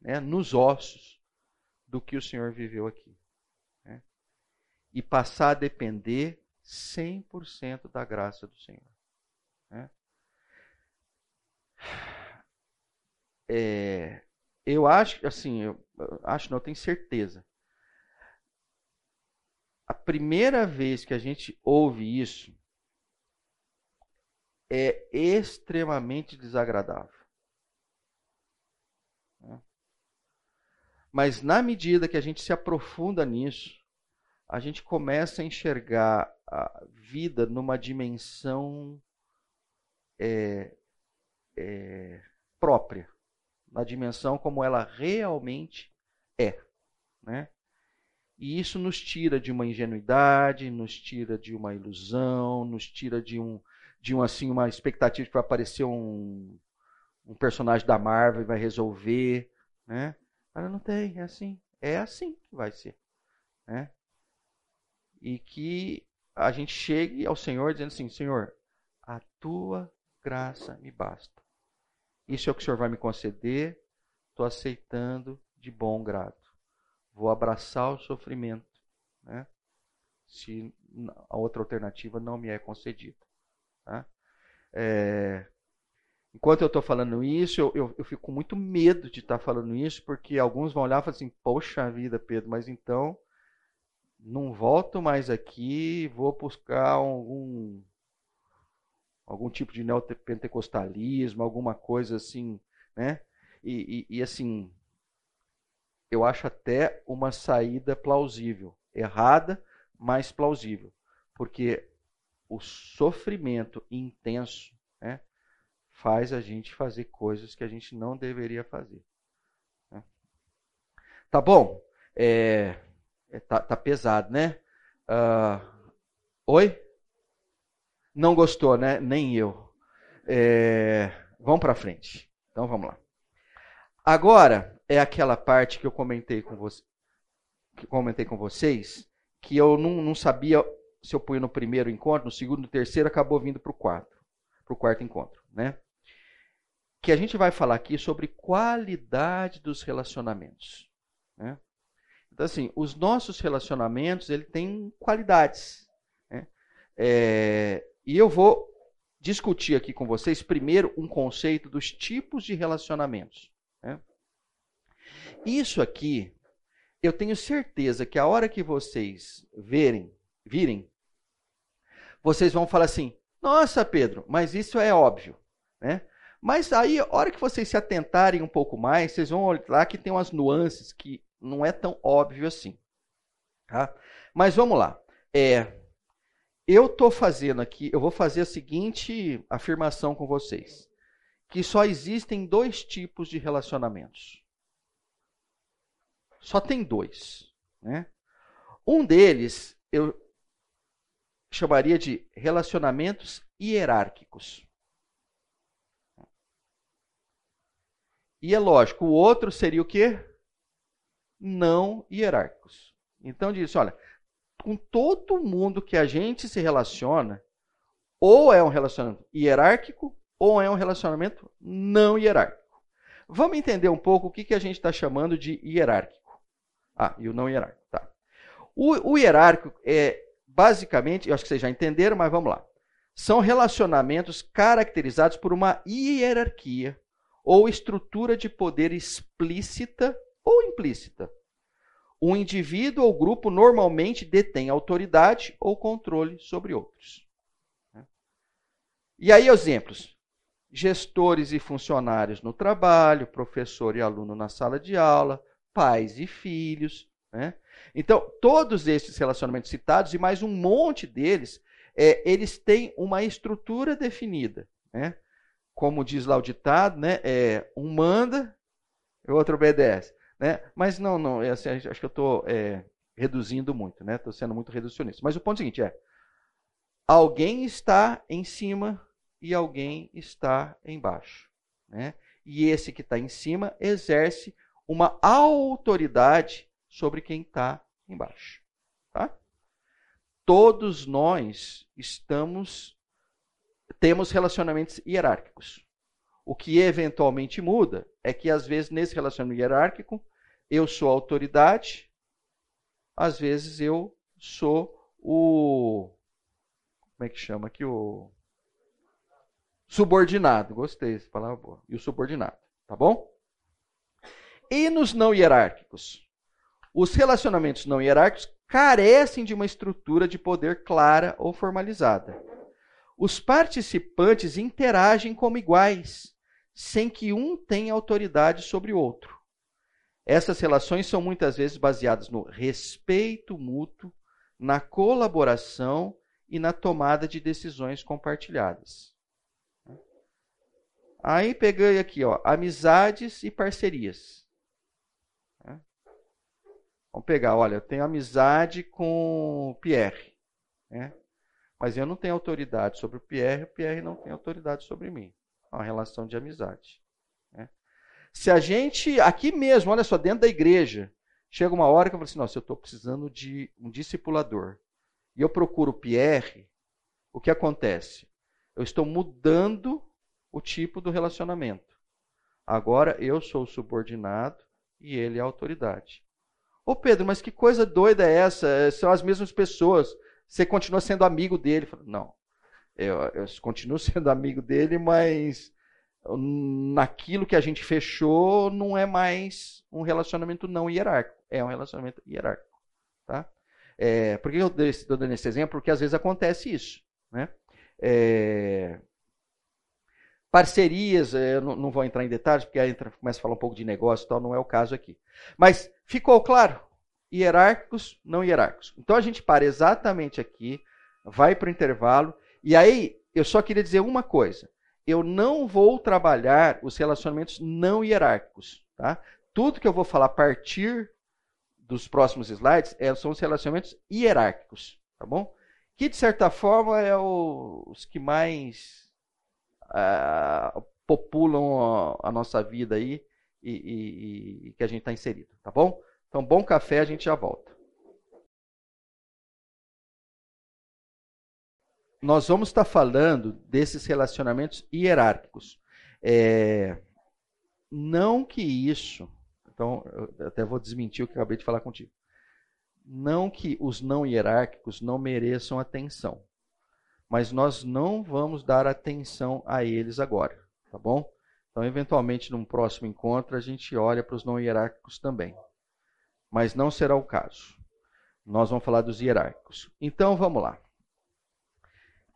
né, nos ossos, do que o Senhor viveu aqui e passar a depender 100% da graça do Senhor. Né? É, eu acho, assim, eu acho, não, eu tenho certeza. A primeira vez que a gente ouve isso é extremamente desagradável. Né? Mas na medida que a gente se aprofunda nisso, a gente começa a enxergar a vida numa dimensão é, é, própria, na dimensão como ela realmente é. Né? E isso nos tira de uma ingenuidade, nos tira de uma ilusão, nos tira de um, de um assim uma expectativa de que vai aparecer um, um personagem da Marvel e vai resolver, né? Mas não tem, é assim, é assim que vai ser, né? e que a gente chegue ao Senhor dizendo assim: Senhor, a tua graça me basta. Isso é o que o Senhor vai me conceder, estou aceitando de bom grado. Vou abraçar o sofrimento, né? se a outra alternativa não me é concedida. Tá? É... Enquanto eu estou falando isso, eu, eu, eu, fico com muito medo de estar tá falando isso, porque alguns vão olhar e falar assim: Poxa vida, Pedro, mas então não volto mais aqui, vou buscar algum algum tipo de neopentecostalismo, alguma coisa assim, né? e, e, e assim, eu acho até uma saída plausível. Errada, mas plausível. Porque o sofrimento intenso né, faz a gente fazer coisas que a gente não deveria fazer. Né? Tá bom? É, é, tá, tá, pesado, né? Uh, oi? Não gostou, né? Nem eu. É, vamos para frente. Então vamos lá. Agora é aquela parte que eu comentei com você, que comentei com vocês, que eu não, não sabia se eu punho no primeiro encontro, no segundo, no terceiro, acabou vindo para o quarto, para o quarto encontro, né? Que a gente vai falar aqui sobre qualidade dos relacionamentos, né? Então assim, os nossos relacionamentos ele tem qualidades, né? É, e eu vou discutir aqui com vocês primeiro um conceito dos tipos de relacionamentos. Isso aqui, eu tenho certeza que a hora que vocês verem, virem, vocês vão falar assim: Nossa, Pedro, mas isso é óbvio, né? Mas aí, a hora que vocês se atentarem um pouco mais, vocês vão olhar que tem umas nuances que não é tão óbvio assim. Tá? Mas vamos lá. É, eu estou fazendo aqui, eu vou fazer a seguinte afirmação com vocês: que só existem dois tipos de relacionamentos. Só tem dois. Né? Um deles eu chamaria de relacionamentos hierárquicos. E é lógico, o outro seria o quê? Não hierárquicos. Então diz, olha, com todo mundo que a gente se relaciona, ou é um relacionamento hierárquico, ou é um relacionamento não hierárquico. Vamos entender um pouco o que, que a gente está chamando de hierárquico. Ah, e o não hierárquico. Tá. O, o hierárquico é basicamente, eu acho que vocês já entenderam, mas vamos lá. São relacionamentos caracterizados por uma hierarquia ou estrutura de poder explícita ou implícita um indivíduo ou grupo normalmente detém autoridade ou controle sobre outros. E aí, exemplos: gestores e funcionários no trabalho, professor e aluno na sala de aula, pais e filhos. Né? Então, todos esses relacionamentos citados e mais um monte deles, é, eles têm uma estrutura definida. Né? Como diz lá o ditado, né? é, um manda, o outro obedece. Né? Mas não, não, é assim, acho que eu estou é, reduzindo muito, né? Estou sendo muito reducionista. Mas o ponto seguinte é: alguém está em cima e alguém está embaixo. Né? E esse que está em cima exerce uma autoridade sobre quem está embaixo. Tá? Todos nós estamos temos relacionamentos hierárquicos. O que eventualmente muda é que, às vezes, nesse relacionamento hierárquico, eu sou a autoridade, às vezes eu sou o. Como é que chama aqui? O. Subordinado. Gostei dessa palavra boa. E o subordinado. Tá bom? E nos não hierárquicos? Os relacionamentos não hierárquicos carecem de uma estrutura de poder clara ou formalizada. Os participantes interagem como iguais sem que um tenha autoridade sobre o outro. Essas relações são muitas vezes baseadas no respeito mútuo, na colaboração e na tomada de decisões compartilhadas. Aí peguei aqui, ó, amizades e parcerias. Vamos pegar, olha, eu tenho amizade com o Pierre, né? mas eu não tenho autoridade sobre o Pierre, o Pierre não tem autoridade sobre mim uma relação de amizade. Né? Se a gente, aqui mesmo, olha só, dentro da igreja, chega uma hora que eu falo assim: nossa, eu estou precisando de um discipulador. E eu procuro o Pierre, o que acontece? Eu estou mudando o tipo do relacionamento. Agora eu sou o subordinado e ele é a autoridade. Ô Pedro, mas que coisa doida é essa? É, são as mesmas pessoas. Você continua sendo amigo dele. Não. Eu, eu continuo sendo amigo dele, mas naquilo que a gente fechou não é mais um relacionamento não hierárquico, é um relacionamento hierárquico. Tá? É, por que eu estou dando esse exemplo? Porque às vezes acontece isso. Né? É, parcerias, eu não, não vou entrar em detalhes, porque aí entra, começa a falar um pouco de negócio e tal, não é o caso aqui. Mas ficou claro? Hierárquicos, não hierárquicos. Então a gente para exatamente aqui, vai para o intervalo, e aí eu só queria dizer uma coisa. Eu não vou trabalhar os relacionamentos não hierárquicos. Tá? Tudo que eu vou falar a partir dos próximos slides é, são os relacionamentos hierárquicos. Tá bom? Que, de certa forma, é o, os que mais uh, populam a, a, nossa vida aí e, e, e que a gente está inserido. Tá bom? Então, bom café, a gente já volta. nós vamos estar falando desses relacionamentos hierárquicos. É, não que isso, então eu até vou desmentir o que acabei de falar contigo. Não que os não hierárquicos não mereçam atenção, mas nós não vamos dar atenção a eles agora, tá bom? Então, eventualmente, num próximo encontro, a gente olha para os não hierárquicos também. Mas não será o caso. Nós vamos falar dos hierárquicos. Então, vamos lá.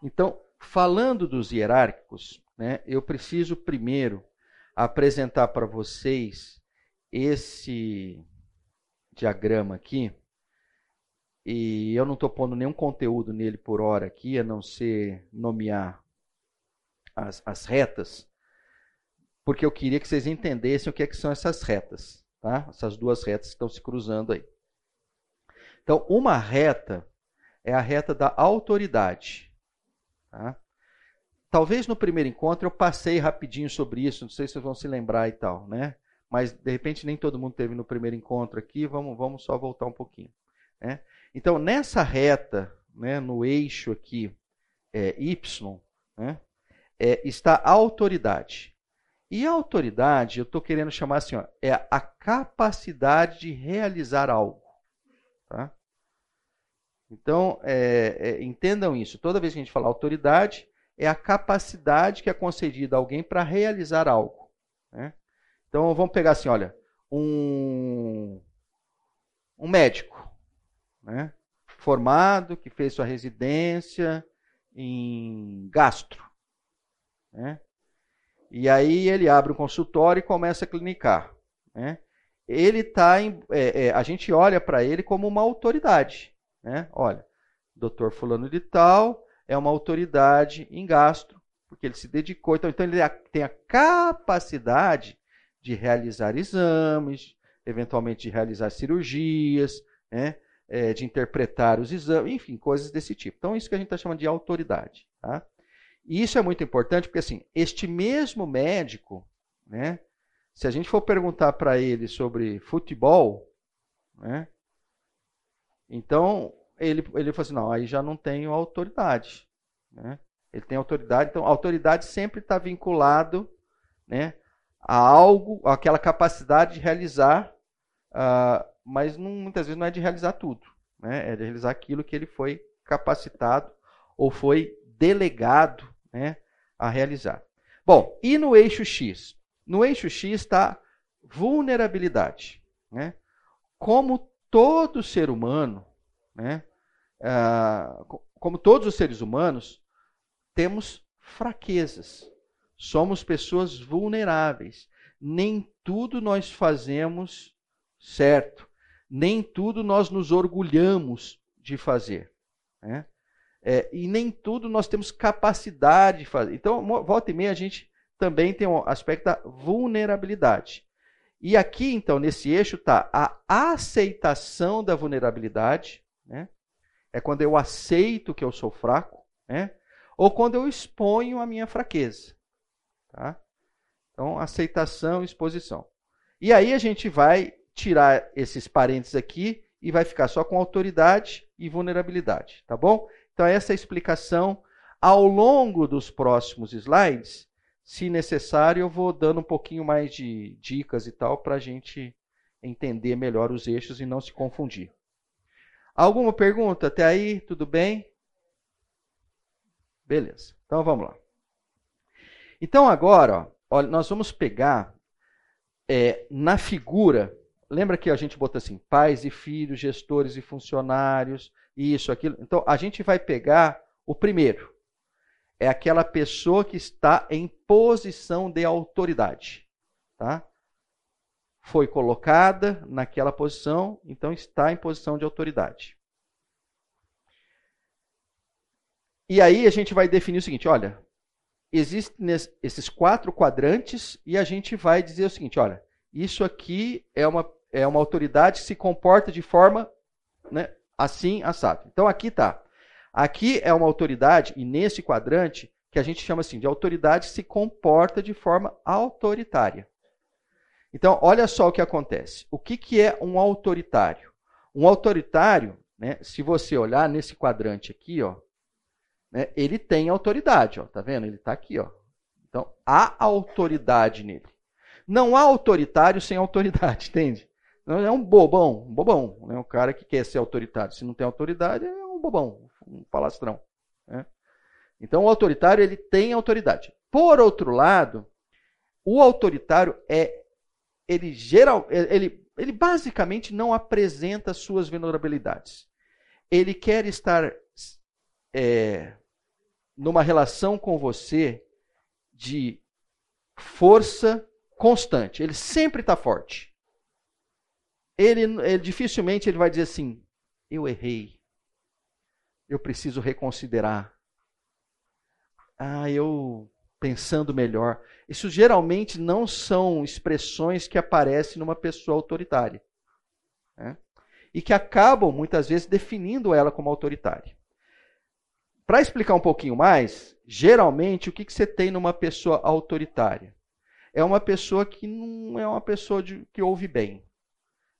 Então, falando dos hierárquicos, né, eu preciso primeiro apresentar para vocês esse diagrama aqui. E eu não estou pondo nenhum conteúdo nele por hora aqui, a não ser nomear as, as retas, porque eu queria que vocês entendessem o que, é que são essas retas, tá? Essas duas retas que estão se cruzando aí. Então, uma reta é a reta da autoridade. Tá? Talvez no primeiro encontro eu passei rapidinho sobre isso, não sei se vocês vão se lembrar e tal, né? Mas de repente nem todo mundo teve no primeiro encontro aqui, vamos, vamos só voltar um pouquinho. Né? Então, nessa reta, né, no eixo aqui é, Y, né, é, está a autoridade. E a autoridade, eu estou querendo chamar assim, ó, é a capacidade de realizar algo. Tá? Então, é, é, entendam isso. Toda vez que a gente fala autoridade, é a capacidade que é concedida a alguém para realizar algo. Né? Então, vamos pegar assim, olha, um, um médico, né? formado, que fez sua residência em gastro. Né? E aí ele abre um consultório e começa a clinicar. Né? Ele está, é, é, a gente olha para ele como uma autoridade. Né? Olha, doutor fulano de tal é uma autoridade em gastro, porque ele se dedicou. Então, então ele tem a capacidade de realizar exames, eventualmente de realizar cirurgias, né? É, de interpretar os exames, enfim, coisas desse tipo. Então, isso que a gente está chamando de autoridade. Tá? E isso é muito importante, porque assim, este mesmo médico, né, se a gente for perguntar para ele sobre futebol, né, então, ele, ele falou assim: não, aí já não tenho autoridade. Né? Ele tem autoridade, então a autoridade sempre está vinculado né, a algo, aquela capacidade de realizar, uh, mas não, muitas vezes não é de realizar tudo. Né? É de realizar aquilo que ele foi capacitado ou foi delegado né, a realizar. Bom, e no eixo X? No eixo X está vulnerabilidade. Né? Como todo ser humano, né, ah, como todos os seres humanos, temos fraquezas. Somos pessoas vulneráveis. Nem tudo nós fazemos certo. Nem tudo nós nos orgulhamos de fazer. Né? É, e nem tudo nós temos capacidade de fazer. Então, volta e meia, a gente também tem um aspecto da vulnerabilidade. E aqui, então, nesse eixo está a aceitação da vulnerabilidade, né? é quando eu aceito que eu sou fraco, né? ou quando eu exponho a minha fraqueza. Tá? Então, aceitação exposição. E aí a gente vai tirar esses parênteses aqui e vai ficar só com autoridade e vulnerabilidade, tá bom? Então, essa é a explicação. Ao longo dos próximos slides, se necessário, eu vou dando um pouquinho mais de dicas e tal para a gente entender melhor os eixos e não se confundir. Alguma pergunta até aí? Tudo bem? Beleza. Então vamos lá. Então agora, ó, nós vamos pegar é, na figura. Lembra que a gente botou assim: pais e filhos, gestores e funcionários, isso, aquilo. Então a gente vai pegar o primeiro. é aquela pessoa que está em posição de autoridade, tá? Foi colocada naquela posição, então está em posição de autoridade. E aí a gente vai definir o seguinte, olha, existem esses quatro quadrantes e a gente vai dizer o seguinte, olha, isso aqui é uma, é uma autoridade que se comporta de forma né, assim, assado. Então aqui está. Aqui é uma autoridade, e nesse quadrante, que a gente chama assim de autoridade se comporta de forma autoritária. Então, olha só o que acontece. O que, que é um autoritário? Um autoritário, né, se você olhar nesse quadrante aqui, ó, né, ele tem autoridade, ó, tá vendo? Ele está aqui, ó. Então, há autoridade nele. Não há autoritário sem autoridade, entende? É um bobão, um bobão, né? Um cara que quer ser autoritário, se não tem autoridade, é um bobão, um palastrão. Né? Então, o autoritário ele tem autoridade. Por outro lado, o autoritário é ele geral, ele, ele basicamente não apresenta suas vulnerabilidades. Ele quer estar é, numa relação com você de força constante. Ele sempre está forte. Ele, ele, dificilmente ele vai dizer assim: eu errei, eu preciso reconsiderar. Ah, eu pensando melhor. Isso geralmente não são expressões que aparecem numa pessoa autoritária. Né? E que acabam, muitas vezes, definindo ela como autoritária. Para explicar um pouquinho mais, geralmente o que, que você tem numa pessoa autoritária? É uma pessoa que não é uma pessoa de, que ouve bem.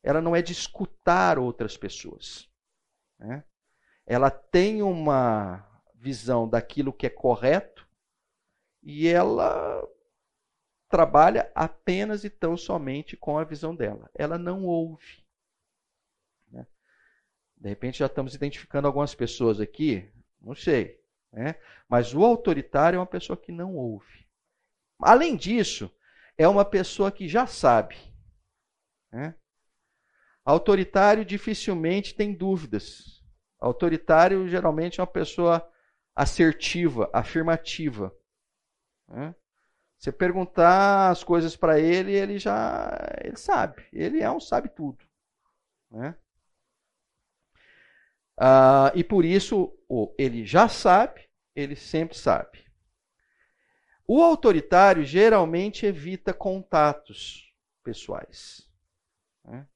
Ela não é de escutar outras pessoas. Né? Ela tem uma visão daquilo que é correto e ela trabalha apenas e tão somente com a visão dela. Ela não ouve. Né? De repente já estamos identificando algumas pessoas aqui não sei. Né? Mas o autoritário é uma pessoa que não ouve. Além disso, é uma pessoa que já sabe. Né? Autoritário dificilmente tem dúvidas. Autoritário geralmente é uma pessoa assertiva, afirmativa. Né? Você perguntar as coisas para ele, ele já ele sabe. Ele é um sabe tudo. Né? Uh, e por isso, ele já sabe, ele sempre sabe. O autoritário geralmente evita contatos pessoais. Né?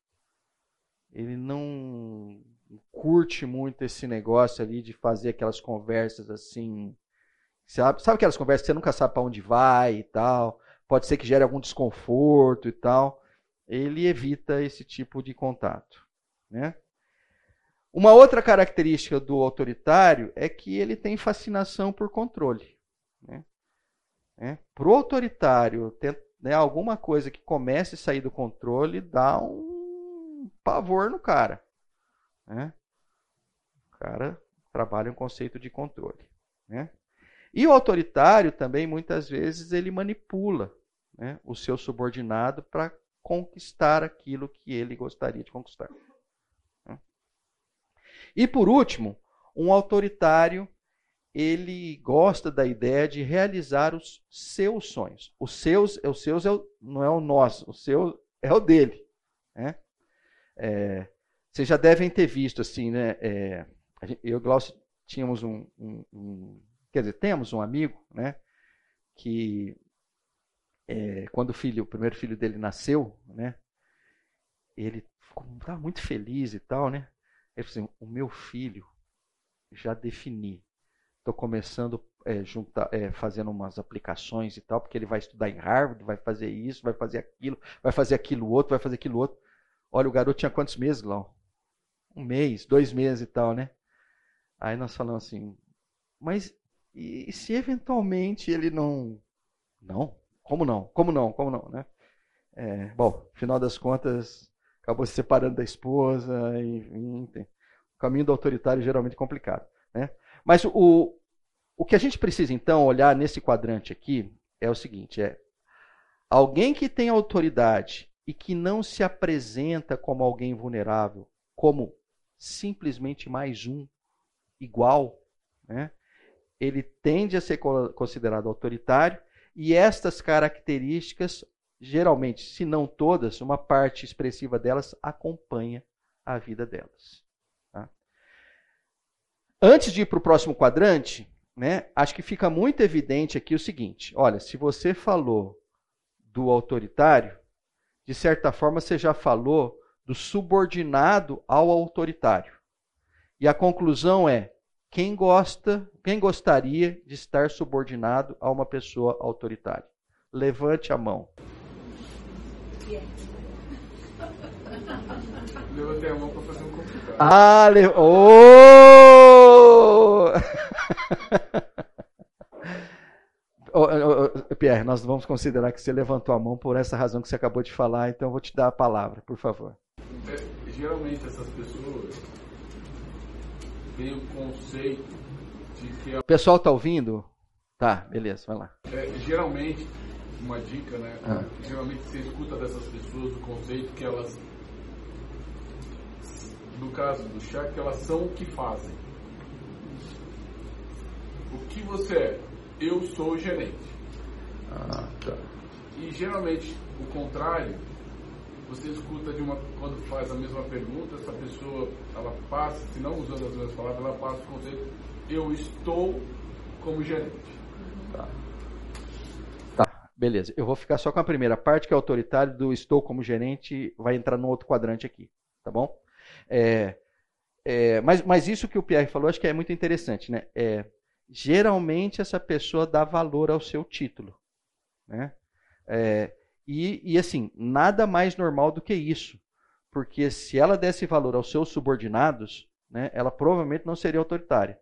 Ele não curte muito esse negócio ali de fazer aquelas conversas assim. Sabe, sabe aquelas conversas que você nunca sabe para onde vai e tal? Pode ser que gere algum desconforto e tal. Ele evita esse tipo de contato. Né? Uma outra característica do autoritário é que ele tem fascinação por controle. Né? É. Para o autoritário, né, alguma coisa que comece a sair do controle dá um pavor no cara. Né? O cara trabalha um conceito de controle. Né? E o autoritário também, muitas vezes, ele manipula né, o seu subordinado para conquistar aquilo que ele gostaria de conquistar. E por último, um autoritário, ele gosta da ideia de realizar os seus sonhos. Os seus, os seus é o, não é o nosso, o seu é o dele. Né? É, vocês já devem ter visto assim, né? É, eu e Glaucio tínhamos um, um, um, quer dizer, temos um amigo, né? Que é, quando o filho, o primeiro filho dele nasceu, né? Ele estava muito feliz e tal, né? Ele falou assim: o meu filho já defini. Estou começando é, juntar, é, fazendo umas aplicações e tal, porque ele vai estudar em Harvard, vai fazer isso, vai fazer aquilo, vai fazer aquilo outro, vai fazer aquilo outro. Olha, o garoto tinha quantos meses, Glau? Um mês, dois meses e tal, né? Aí nós falamos assim, mas e se eventualmente ele não. Não? Como não? Como não? Como não, né? É, bom, final das contas, acabou se separando da esposa, enfim. O caminho do autoritário é geralmente complicado. Né? Mas o, o que a gente precisa, então, olhar nesse quadrante aqui é o seguinte: é alguém que tem autoridade e que não se apresenta como alguém vulnerável, como simplesmente mais um, igual, né? ele tende a ser considerado autoritário e estas características, geralmente, se não todas, uma parte expressiva delas acompanha a vida delas. Tá? Antes de ir para o próximo quadrante, né, acho que fica muito evidente aqui o seguinte: olha, se você falou do autoritário, de certa forma você já falou do subordinado ao autoritário. E a conclusão é: quem gosta, quem gostaria de estar subordinado a uma pessoa autoritária? Levante a mão. Levantei a mão para fazer um complicado. Ah, le... oh! Pierre, nós vamos considerar que você levantou a mão por essa razão que você acabou de falar, então eu vou te dar a palavra, por favor. É, geralmente essas pessoas têm o conceito de que. A... O pessoal está ouvindo? Tá, beleza, vai lá. É, geralmente, uma dica, né? Ah. Geralmente você escuta dessas pessoas o conceito que elas. No caso do chá, que elas são o que fazem. O que você é? Eu sou gerente. Ah, tá. E geralmente o contrário, você escuta de uma quando faz a mesma pergunta, essa pessoa ela passa, se não usando as mesmas palavras, ela passa o conceito eu estou como gerente. Tá. Tá, beleza. Eu vou ficar só com a primeira parte, que é autoritário do estou como gerente, vai entrar no outro quadrante aqui, tá bom? É, é, mas, mas isso que o Pierre falou, acho que é muito interessante, né? É, geralmente essa pessoa dá valor ao seu título. Né? É, e, e assim, nada mais normal do que isso. Porque se ela desse valor aos seus subordinados, né, ela provavelmente não seria autoritária.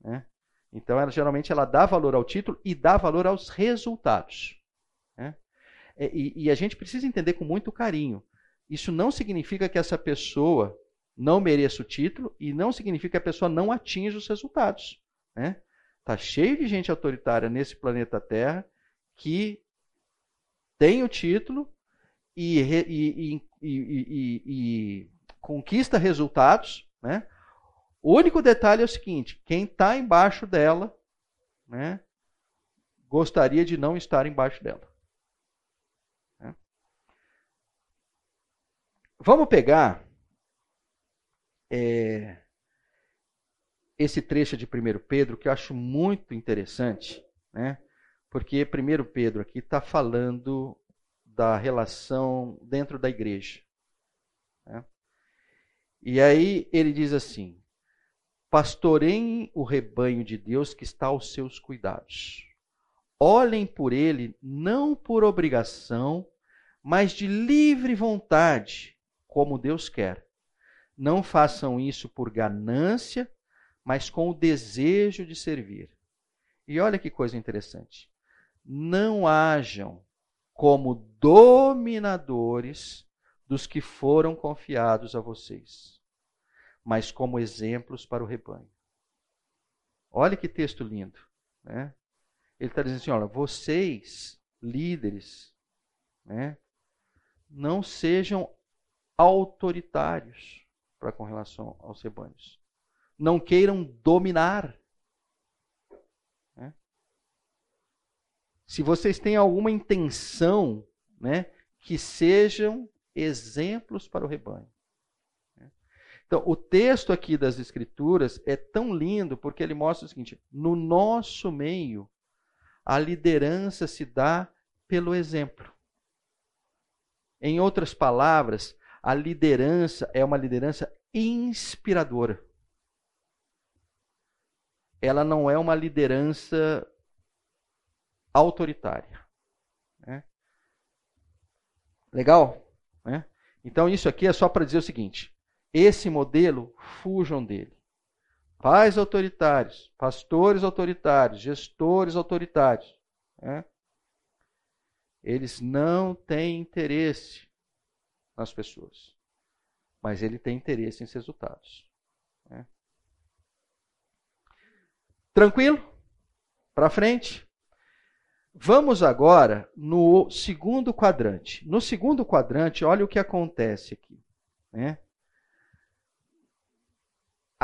Né? Então, ela, geralmente, ela dá valor ao título e dá valor aos resultados. Né? É, e, e a gente precisa entender com muito carinho. Isso não significa que essa pessoa não mereça o título e não significa que a pessoa não atinja os resultados. Né? Está cheio de gente autoritária nesse planeta Terra que tem o título e, e, e, e conquista resultados. Né? O único detalhe é o seguinte: quem está embaixo dela né, gostaria de não estar embaixo dela. Né? Vamos pegar. É, esse trecho de 1 Pedro que eu acho muito interessante, né? porque 1 Pedro aqui está falando da relação dentro da igreja. Né? E aí ele diz assim: Pastoreiem o rebanho de Deus que está aos seus cuidados. Olhem por ele não por obrigação, mas de livre vontade, como Deus quer. Não façam isso por ganância mas com o desejo de servir. E olha que coisa interessante. Não hajam como dominadores dos que foram confiados a vocês, mas como exemplos para o rebanho. Olha que texto lindo. Né? Ele está dizendo assim: olha, vocês, líderes, né, não sejam autoritários para com relação aos rebanhos não queiram dominar. Né? Se vocês têm alguma intenção, né, que sejam exemplos para o rebanho. Né? Então, o texto aqui das Escrituras é tão lindo porque ele mostra o seguinte: no nosso meio, a liderança se dá pelo exemplo. Em outras palavras, a liderança é uma liderança inspiradora ela não é uma liderança autoritária. Né? Legal? Né? Então, isso aqui é só para dizer o seguinte: esse modelo, fujam dele. Pais autoritários, pastores autoritários, gestores autoritários. Né? Eles não têm interesse nas pessoas, mas ele tem interesse em resultados. Né? Tranquilo? Para frente? Vamos agora no segundo quadrante. No segundo quadrante, olha o que acontece aqui. Né?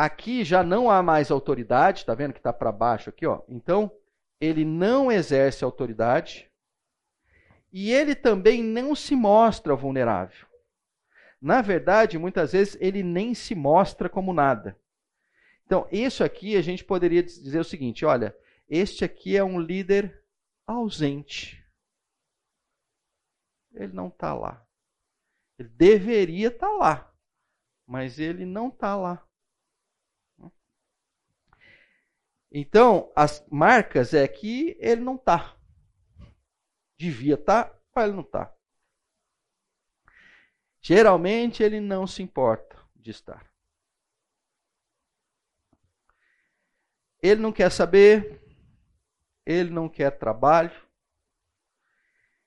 aqui já não há mais autoridade, tá vendo que está para baixo aqui, ó. Então, ele não exerce autoridade e ele também não se mostra vulnerável. Na verdade, muitas vezes ele nem se mostra como nada. Então, isso aqui a gente poderia dizer o seguinte: olha, este aqui é um líder ausente. Ele não está lá. Ele deveria estar tá lá, mas ele não está lá. Então, as marcas é que ele não está. Devia estar, tá, mas ele não está. Geralmente ele não se importa de estar. Ele não quer saber, ele não quer trabalho,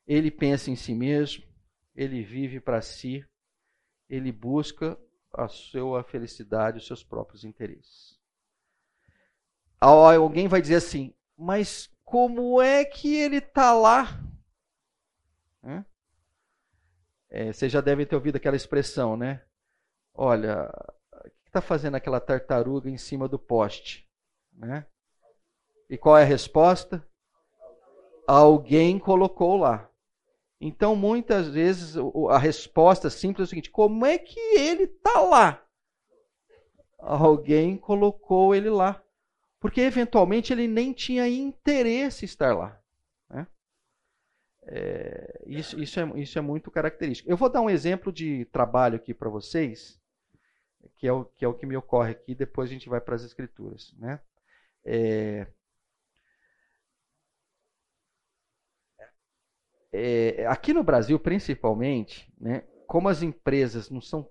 ele pensa em si mesmo, ele vive para si, ele busca a sua felicidade, os seus próprios interesses. Alguém vai dizer assim, mas como é que ele está lá? É, vocês já devem ter ouvido aquela expressão, né? Olha, o que está fazendo aquela tartaruga em cima do poste? Né? E qual é a resposta? Alguém colocou lá. Então, muitas vezes, a resposta simples é o seguinte: como é que ele está lá? Alguém colocou ele lá. Porque, eventualmente, ele nem tinha interesse em estar lá. Né? É, isso, isso, é, isso é muito característico. Eu vou dar um exemplo de trabalho aqui para vocês, que é, o, que é o que me ocorre aqui, depois a gente vai para as escrituras. Né? É, é, aqui no Brasil, principalmente, né, como as empresas não são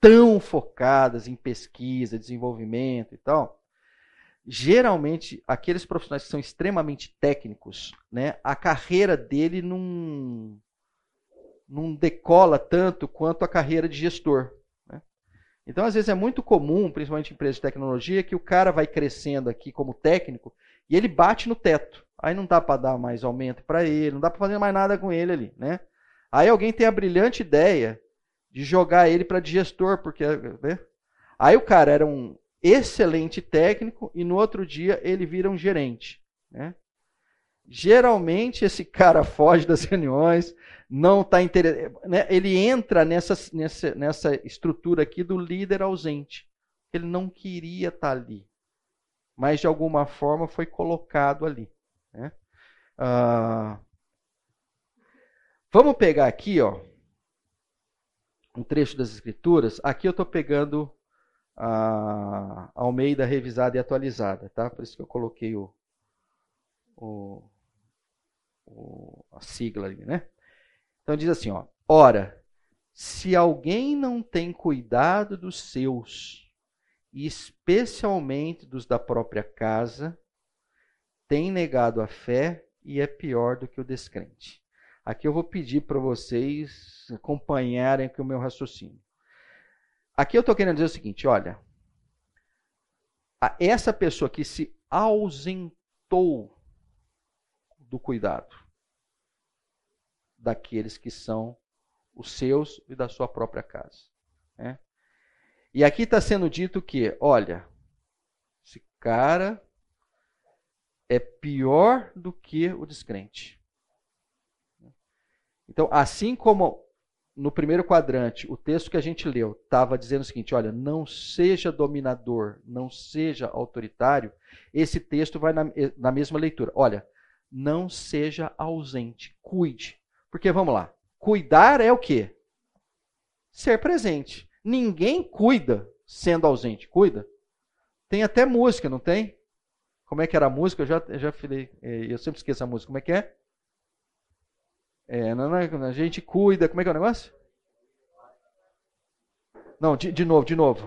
tão focadas em pesquisa, desenvolvimento e tal, geralmente aqueles profissionais que são extremamente técnicos, né, a carreira dele não, não decola tanto quanto a carreira de gestor. Então, às vezes é muito comum, principalmente em empresas de tecnologia, que o cara vai crescendo aqui como técnico e ele bate no teto. Aí não dá para dar mais aumento para ele, não dá para fazer mais nada com ele ali, né? Aí alguém tem a brilhante ideia de jogar ele para digestor, porque né? aí o cara era um excelente técnico e no outro dia ele vira um gerente, né? Geralmente esse cara foge das reuniões, não está interessado, né? ele entra nessa, nessa, nessa estrutura aqui do líder ausente. Ele não queria estar tá ali, mas de alguma forma foi colocado ali. Né? Ah, vamos pegar aqui, ó, um trecho das Escrituras. Aqui eu estou pegando a Almeida revisada e atualizada, tá? Por isso que eu coloquei o, o, o, a sigla ali, né? Então diz assim, ó: Ora, se alguém não tem cuidado dos seus, e especialmente dos da própria casa, tem negado a fé e é pior do que o descrente. Aqui eu vou pedir para vocês acompanharem aqui o meu raciocínio. Aqui eu estou querendo dizer o seguinte: olha, essa pessoa que se ausentou do cuidado daqueles que são os seus e da sua própria casa. Né? E aqui está sendo dito que, olha, esse cara é pior do que o descrente. Então, assim como no primeiro quadrante, o texto que a gente leu estava dizendo o seguinte: olha, não seja dominador, não seja autoritário. Esse texto vai na, na mesma leitura. Olha, não seja ausente, cuide. Porque vamos lá, cuidar é o quê? Ser presente. Ninguém cuida sendo ausente, cuida. Tem até música, não tem? Como é que era a música? Eu já, já falei, é, eu sempre esqueço a música. Como é que é? é não, não, a gente cuida. Como é que é o negócio? Não, de, de novo, de novo.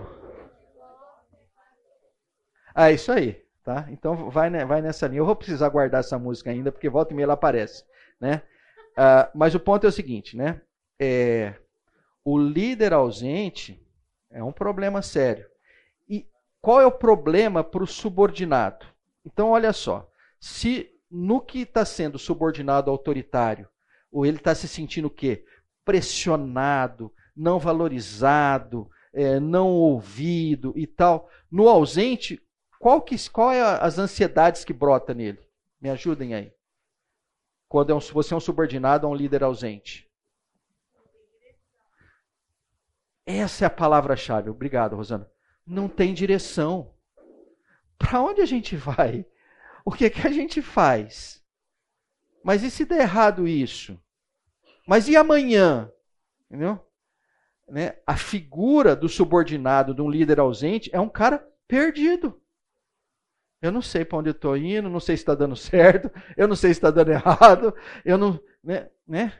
Ah, isso aí, tá? Então vai, vai nessa linha. Eu vou precisar guardar essa música ainda, porque volta e meia ela aparece, né? Ah, mas o ponto é o seguinte, né? É, o líder ausente é um problema sério. E qual é o problema para o subordinado? Então, olha só. Se no que está sendo subordinado autoritário, ou ele está se sentindo o quê? Pressionado, não valorizado, é, não ouvido e tal. No ausente, qual, que, qual é as ansiedades que brota nele? Me ajudem aí. Quando é um, você é um subordinado a um líder ausente. Essa é a palavra-chave. Obrigado, Rosana. Não tem direção. Para onde a gente vai? O que, é que a gente faz? Mas e se der errado isso? Mas e amanhã? Entendeu? Né? A figura do subordinado, de um líder ausente, é um cara perdido. Eu não sei para onde eu estou indo, não sei se está dando certo, eu não sei se está dando errado, eu não, né, né?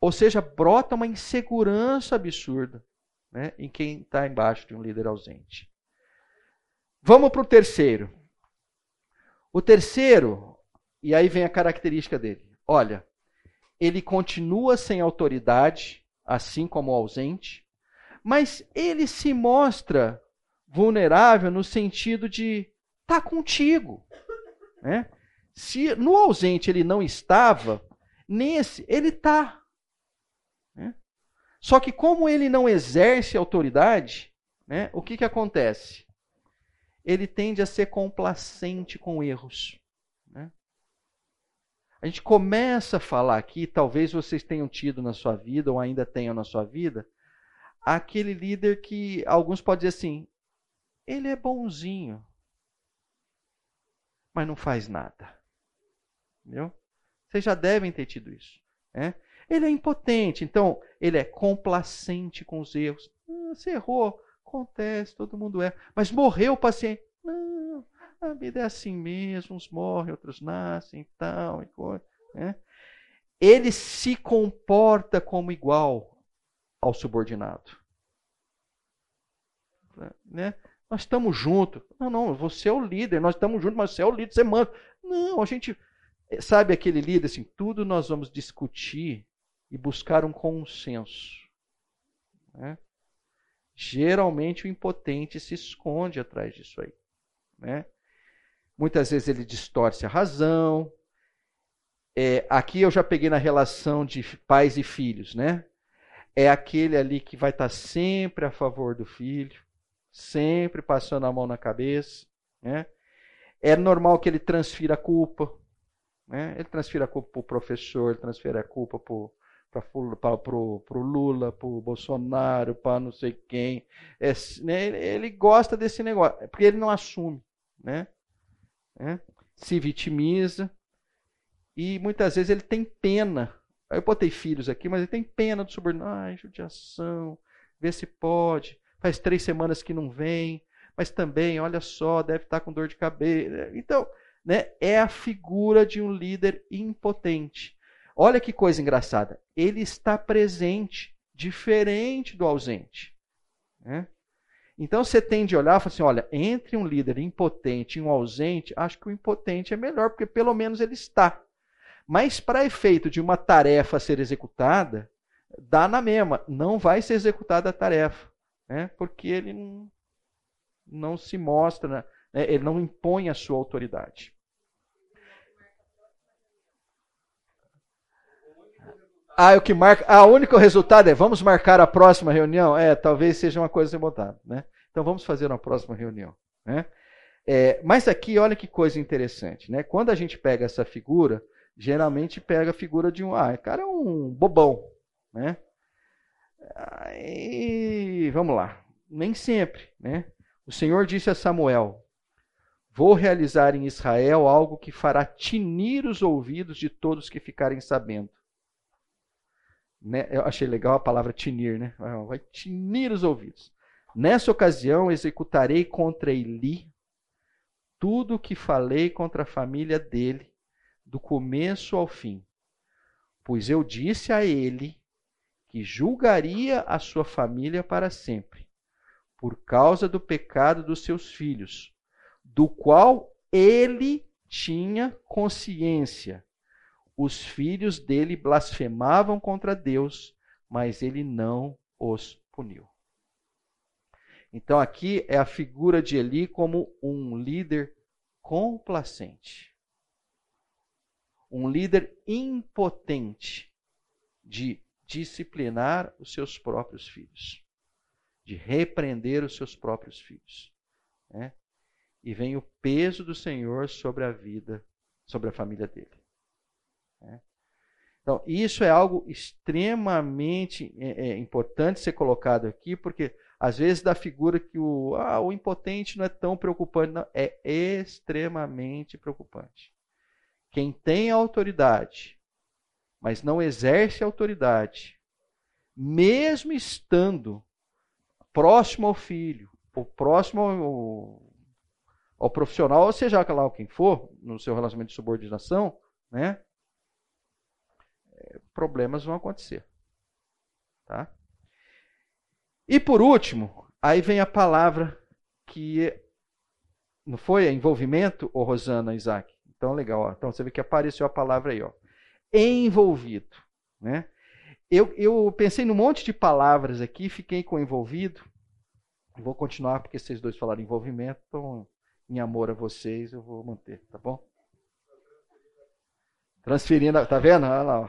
Ou seja, brota uma insegurança absurda né, em quem está embaixo de um líder ausente. Vamos para o terceiro. O terceiro, e aí vem a característica dele. Olha, ele continua sem autoridade, assim como o ausente, mas ele se mostra vulnerável no sentido de estar tá contigo. Né? Se no ausente ele não estava, nesse ele está. Né? Só que como ele não exerce autoridade, né, o que, que acontece? Ele tende a ser complacente com erros. Né? A gente começa a falar aqui, talvez vocês tenham tido na sua vida, ou ainda tenham na sua vida, aquele líder que alguns podem dizer assim: ele é bonzinho, mas não faz nada. Entendeu? Vocês já devem ter tido isso. Né? Ele é impotente, então ele é complacente com os erros. Ah, você errou, acontece, todo mundo é. Mas morreu o paciente. Não, a vida é assim mesmo, uns morrem, outros nascem e tal. E né? Ele se comporta como igual ao subordinado. Né? Nós estamos juntos. Não, não, você é o líder, nós estamos juntos, mas você é o líder, você manda. Não, a gente. Sabe aquele líder assim, tudo nós vamos discutir e buscar um consenso. Né? Geralmente o impotente se esconde atrás disso aí. Né? Muitas vezes ele distorce a razão. É, aqui eu já peguei na relação de pais e filhos, né? É aquele ali que vai estar sempre a favor do filho, sempre passando a mão na cabeça. Né? É normal que ele transfira a culpa. Né? Ele transfira a culpa para o professor, transfere a culpa para o Lula, para o Bolsonaro, para não sei quem. É, né? ele, ele, gosta desse negócio, porque ele não assume. Né? É? Se vitimiza. E muitas vezes ele tem pena. Eu botei filhos aqui, mas ele tem pena do subordinado. Ai, judiação, vê se pode faz três semanas que não vem, mas também, olha só, deve estar com dor de cabeça. Então, né, é a figura de um líder impotente. Olha que coisa engraçada. Ele está presente, diferente do ausente. Né? Então você tem de olhar e falar assim: olha, entre um líder impotente e um ausente, acho que o impotente é melhor, porque pelo menos ele está. Mas para efeito de uma tarefa ser executada, dá na mesma, não vai ser executada a tarefa né? porque ele não, se mostra, né? ele não impõe a sua autoridade. Ah, o que marca. Ah, o único resultado é vamos marcar a próxima reunião? É, talvez seja uma coisa botada, né? Então vamos fazer uma próxima reunião, né? É, mas aqui, olha que coisa interessante, né? Quando a gente pega essa figura, geralmente pega a figura de um, ah, o cara é um bobão, né? Aí, vamos lá. Nem sempre, né? O Senhor disse a Samuel: Vou realizar em Israel algo que fará tinir os ouvidos de todos que ficarem sabendo. Né? Eu achei legal a palavra tinir, né? Vai tinir os ouvidos. Nessa ocasião executarei contra Eli tudo o que falei contra a família dele, do começo ao fim. Pois eu disse a ele que julgaria a sua família para sempre, por causa do pecado dos seus filhos, do qual ele tinha consciência. Os filhos dele blasfemavam contra Deus, mas ele não os puniu. Então aqui é a figura de Eli como um líder complacente. Um líder impotente de disciplinar os seus próprios filhos. de repreender os seus próprios filhos. Né? E vem o peso do Senhor sobre a vida, sobre a família dele. Né? Então, isso é algo extremamente é, é, importante ser colocado aqui, porque às vezes da figura que o, ah, o impotente não é tão preocupante, não, é extremamente preocupante. Quem tem autoridade, mas não exerce autoridade, mesmo estando próximo ao filho, ou próximo ao, ao profissional, ou seja lá quem for, no seu relacionamento de subordinação, né? problemas vão acontecer. Tá? E por último, aí vem a palavra que não foi envolvimento, ô Rosana, Isaac? Então, legal. Ó. Então, você vê que apareceu a palavra aí. Ó. Envolvido. Né? Eu, eu pensei num monte de palavras aqui, fiquei com envolvido. Vou continuar, porque vocês dois falaram envolvimento, então, em amor a vocês, eu vou manter, tá bom? Transferindo, tá vendo? Olha lá, ó.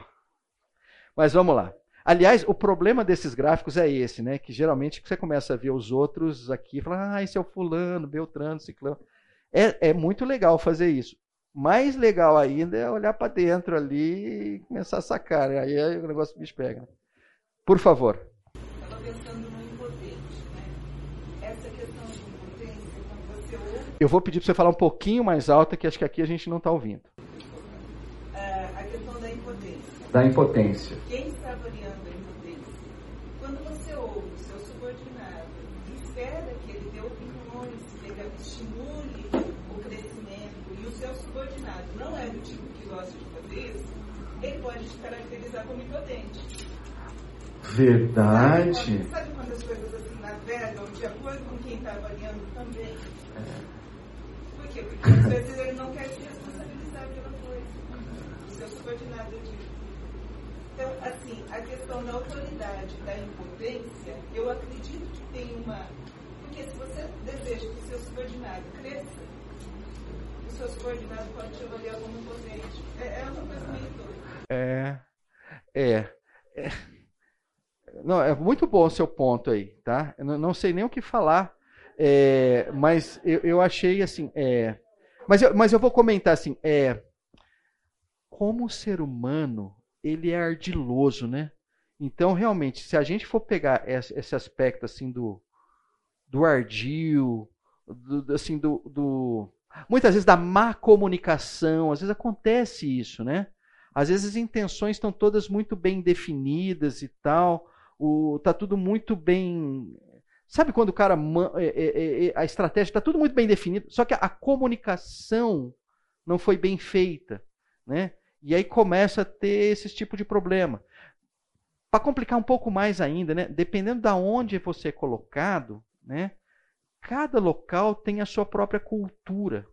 Mas vamos lá. Aliás, o problema desses gráficos é esse, né? Que geralmente você começa a ver os outros aqui e fala, ah, esse é o fulano, Beltrano, Ciclano. É, é muito legal fazer isso. Mais legal ainda é olhar para dentro ali e começar a sacar. Né? Aí, aí o negócio bicho pega. Por favor. Estava pensando no impotente, né? Essa questão de impotência, quando você ouve... Eu vou pedir para você falar um pouquinho mais alto, que acho que aqui a gente não está ouvindo da impotência. Quem está avaliando a impotência? Quando você ouve o seu subordinado e espera que ele dê opiniões, que ele estimule o crescimento, e o seu é do tipo que gosta de fazer isso, ele pode te caracterizar como impotente. Verdade. Sabe quando, sabe quando as coisas assim navegam de acordo com quem está avaliando também? É. Por quê? Porque às vezes ele não quer te responsabilizar pela coisa. O seu subordinado diz então, assim, a questão da autoridade, da impotência, eu acredito que tem uma. Porque se você deseja que o seu subordinado cresça, o seu subordinado pode te avaliar como impotente. É, é uma coisa meio doida. É. É. é. Não, é muito bom o seu ponto aí, tá? Eu não, não sei nem o que falar, é, mas eu, eu achei assim. É, mas, eu, mas eu vou comentar assim: é, como o ser humano ele é ardiloso, né? Então, realmente, se a gente for pegar esse aspecto assim do, do ardil, do, assim do, do muitas vezes da má comunicação, às vezes acontece isso, né? Às vezes as intenções estão todas muito bem definidas e tal, o, tá tudo muito bem. Sabe quando o cara. É, é, é, a estratégia está tudo muito bem definida, só que a comunicação não foi bem feita. Né? E aí começa a ter esse tipo de problema. Para complicar um pouco mais ainda, né? dependendo de onde você é colocado, né? Cada local tem a sua própria cultura.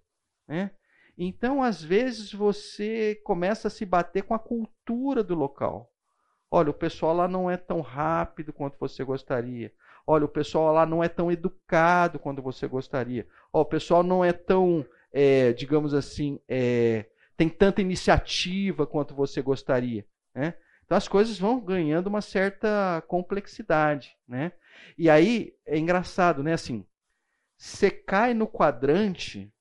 Né? Então, às vezes, você começa a se bater com a cultura do local. Olha, o pessoal lá não é tão rápido quanto você gostaria. Olha, o pessoal lá não é tão educado quanto você gostaria. Olha, o pessoal não é tão, é, digamos assim, é, tem tanta iniciativa quanto você gostaria. Né? Então as coisas vão ganhando uma certa complexidade. Né? E aí é engraçado, né? Assim, você cai no quadrante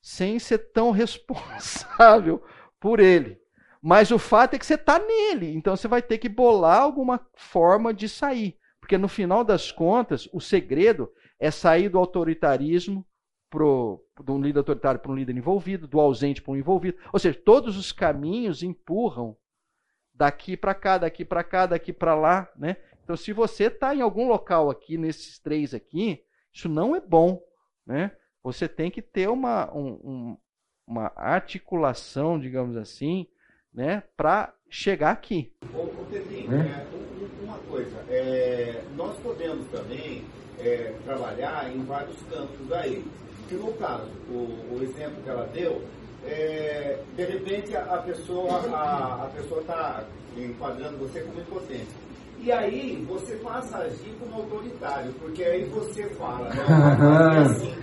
sem ser tão responsável por ele. Mas o fato é que você está nele, então você vai ter que bolar alguma forma de sair. Porque no final das contas, o segredo é sair do autoritarismo pro, de um líder autoritário para um líder envolvido, do ausente para um envolvido. Ou seja, todos os caminhos empurram daqui para cá, daqui para cá, daqui para lá, né? Então, se você está em algum local aqui nesses três aqui, isso não é bom, né? Você tem que ter uma, um, uma articulação, digamos assim, né, para chegar aqui. Ô, Pedrinho, né? é, uma coisa, é, nós podemos também é, trabalhar em vários campos aí que no caso, o, o exemplo que ela deu, é, de repente a, a pessoa a, a pessoa está enquadrando você como impotente. E aí você passa a agir como autoritário, porque aí você fala, não, assim.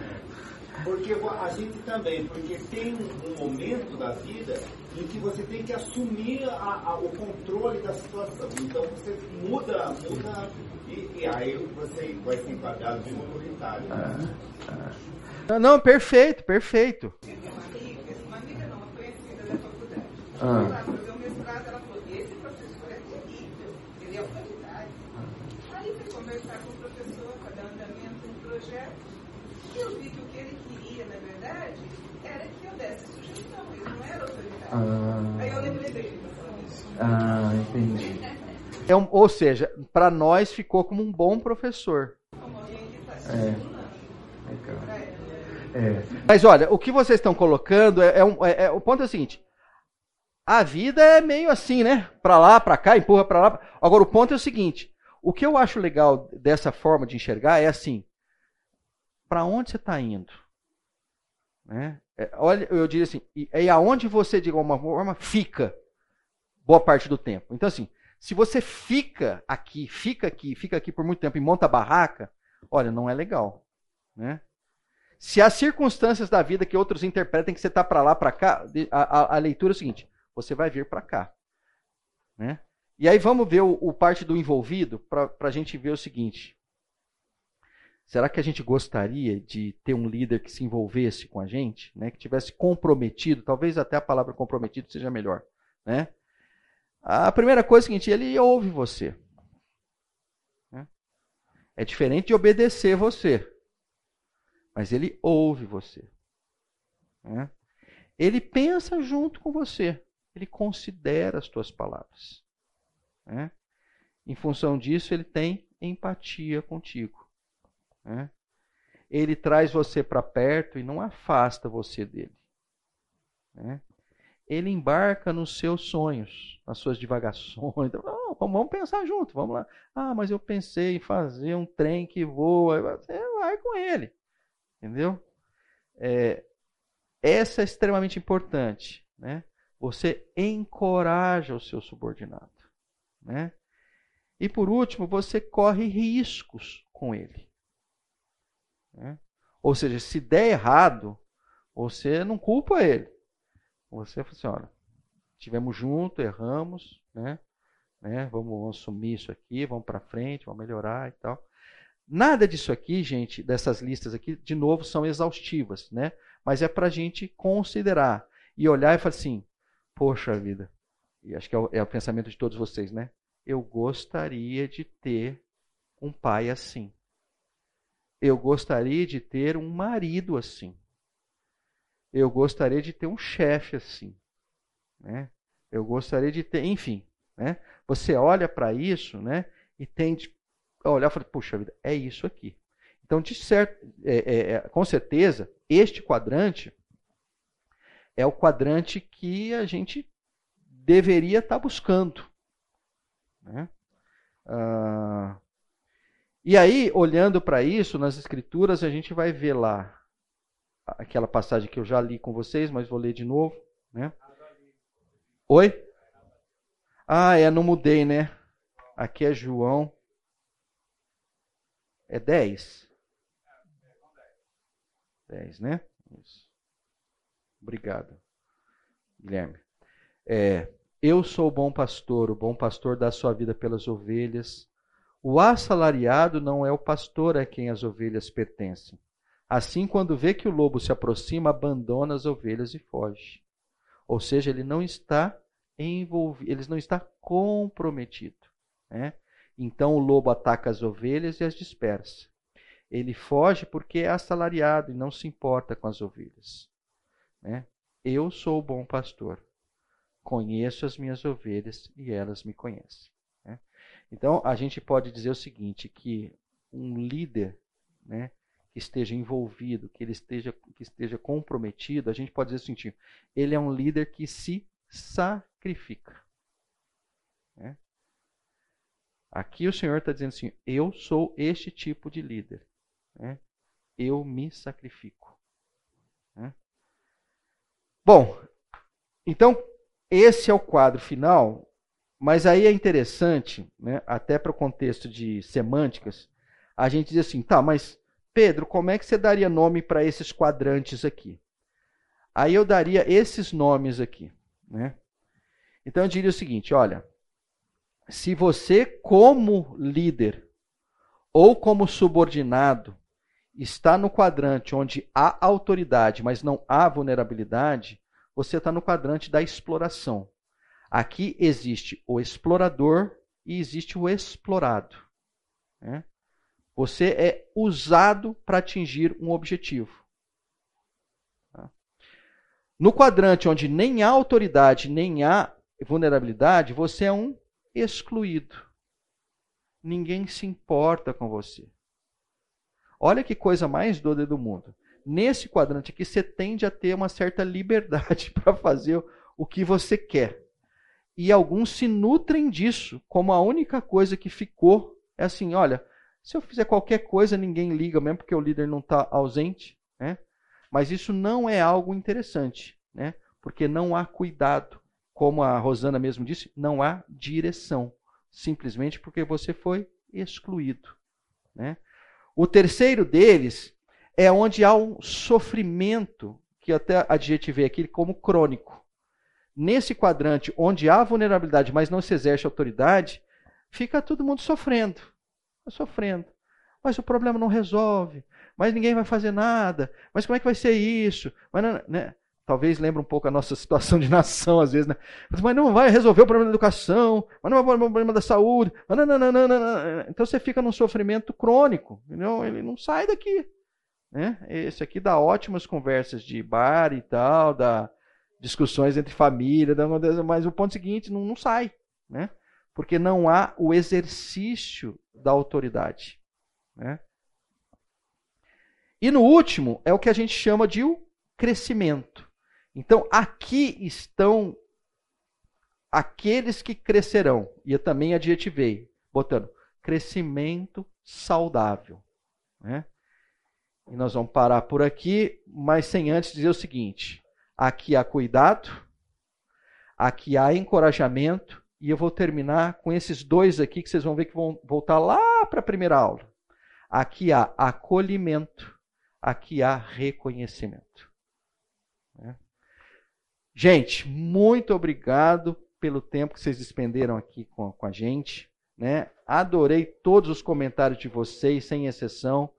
Porque a gente também, porque tem um momento da vida em que você tem que assumir a, a, o controle da situação. Então você muda, muda e, e aí você vai ser enquadrado de autoritário. Ah, ah. Não, perfeito, perfeito. Uma amiga não, uma conhecida da faculdade. Ah. fazer o mestrado, ela falou, esse professor é terrível, ele é autoridade. Aí fui conversar com o professor para dar andamento no projeto, e eu vi que o que ele queria, na verdade, era que eu desse sugestão, ele não era autoridade. Ah. Aí eu lembrei falar isso. Ah, entendi. É um, ou seja, para nós ficou como um bom professor. Como alguém que está É. É. Mas olha, o que vocês estão colocando é, é um, é- é- o ponto é o seguinte: a vida é meio assim, né? Para lá, para cá, empurra para lá. Agora o ponto é o seguinte: o que eu acho legal dessa forma de enxergar é assim: para onde você está indo? Né? É, olha, eu diria assim: e, e aonde você de alguma forma fica boa parte do tempo. Então assim, se você fica aqui, fica aqui, fica aqui por muito tempo e monta barraca, olha, não é legal, né? Se as circunstâncias da vida que outros interpretem que você está para lá, para cá, a, a, a, leitura é o seguinte: você vai vir para cá. Né? E aí vamos ver o, o parte do envolvido para a gente ver o seguinte: será que a gente gostaria de ter um líder que se envolvesse com a gente, né? que tivesse comprometido? Talvez até a palavra comprometido seja melhor. Né? A primeira coisa é a seguinte: ele ouve você. Né? É diferente de obedecer você mas ele ouve você. Né? Ele pensa junto com você. Ele considera as tuas palavras. Né? Em função disso, ele tem empatia contigo. Né? Ele traz você para perto e não afasta você dele. Né? Ele embarca nos seus sonhos, nas suas divagações. Vamos pensar junto, vamos lá. Ah, mas eu pensei em fazer um trem que voa. Você vai com ele. Entendeu? É, essa é extremamente importante. Né? Você encoraja o seu subordinado. Né? E por último, você corre riscos com ele. Né? Ou seja, se der errado, você não culpa ele. Você fala assim, olha, estivemos juntos, erramos, né? né? Vamos, vamos assumir isso aqui, vamos para frente, vamos melhorar e tal. Nada disso aqui, gente, dessas listas aqui, de novo, são exaustivas, né? Mas é para a gente considerar e olhar e falar assim: poxa vida, e acho que é o, é o pensamento de todos vocês, né? Eu gostaria de ter um pai assim. Eu gostaria de ter um marido assim. Eu gostaria de ter um chefe assim. Né? Eu gostaria de ter, enfim. Né? Você olha para isso né? e tende olhar e falar, puxa vida, é isso aqui. Então, de certo, é, é, é, com certeza, este quadrante é o quadrante que a gente deveria estar tá buscando. Né? Ah, e aí, olhando para isso, nas escrituras, a gente vai ver lá aquela passagem que eu já li com vocês, mas vou ler de novo. Né? Oi? Ah, é, não mudei, né? Aqui é João é 10? 10, né? Isso. Obrigado, Guilherme. É, eu sou o bom pastor, o bom pastor dá sua vida pelas ovelhas. O assalariado não é o pastor a quem as ovelhas pertencem. Assim, quando vê que o lobo se aproxima, abandona as ovelhas e foge. Ou seja, ele não está envolvido, ele não está comprometido. Né? Então o lobo ataca as ovelhas e as dispersa. Ele foge porque é assalariado e não se importa com as ovelhas. Né? Eu sou o bom pastor. Conheço as minhas ovelhas e elas me conhecem. Então a gente pode dizer o seguinte: que um líder né, que esteja envolvido, que ele esteja, que esteja comprometido, a gente pode dizer o seguinte: ele é um líder que se sacrifica. Né? Aqui o Senhor está dizendo assim: eu sou este tipo de líder. Né? Eu me sacrifico. Né? Bom, então esse é o quadro final, mas aí é interessante, né, até para o contexto de semânticas, a gente diz assim: tá, mas Pedro, como é que você daria nome para esses quadrantes aqui? Aí eu daria esses nomes aqui, né? Então eu diria o seguinte, olha, se você como líder ou como subordinado está no quadrante onde há autoridade, mas não há vulnerabilidade, você está no quadrante da exploração. Aqui existe o explorador e existe o explorado. Né? Você é usado para atingir um objetivo. Tá? No quadrante onde nem há autoridade, nem há vulnerabilidade, você é um excluído. Ninguém se importa com você. Olha que coisa mais doida do mundo. Nesse quadrante aqui, você tende a ter uma certa liberdade para fazer o que você quer. E alguns se nutrem disso, como a única coisa que ficou é assim: olha, se eu fizer qualquer coisa, ninguém liga, mesmo porque o líder não está ausente. Né? Mas isso não é algo interessante, né? porque não há cuidado. Como a Rosana mesmo disse, não há direção. Simplesmente porque você foi excluído. Né? O terceiro deles é onde há um sofrimento, que até adjetivei aqui como crônico. Nesse quadrante onde há vulnerabilidade, mas não se exerce autoridade, fica todo mundo sofrendo sofrendo. Mas o problema não resolve. Mas ninguém vai fazer nada. Mas como é que vai ser isso? Mas né? Talvez lembre um pouco a nossa situação de nação, às vezes, né? Mas não vai resolver o problema da educação, mas não vai resolver o problema da saúde. Mas não, não, não, não, não. Então você fica num sofrimento crônico. Entendeu? Ele não sai daqui. Né? Esse aqui dá ótimas conversas de bar e tal, dá discussões entre família, mas o ponto seguinte, não, não sai. Né? porque não há o exercício da autoridade. Né? E no último é o que a gente chama de o crescimento. Então aqui estão aqueles que crescerão. E eu também adjetivei, botando crescimento saudável. Né? E nós vamos parar por aqui, mas sem antes dizer o seguinte: aqui há cuidado, aqui há encorajamento e eu vou terminar com esses dois aqui que vocês vão ver que vão voltar lá para a primeira aula. Aqui há acolhimento, aqui há reconhecimento. Né? Gente, muito obrigado pelo tempo que vocês despenderam aqui com, com a gente. Né? Adorei todos os comentários de vocês, sem exceção.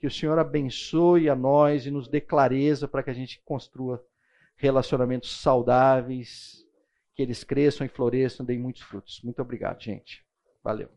Que o Senhor abençoe a nós e nos dê clareza para que a gente construa relacionamentos saudáveis, que eles cresçam e floresçam, deem muitos frutos. Muito obrigado, gente. Valeu.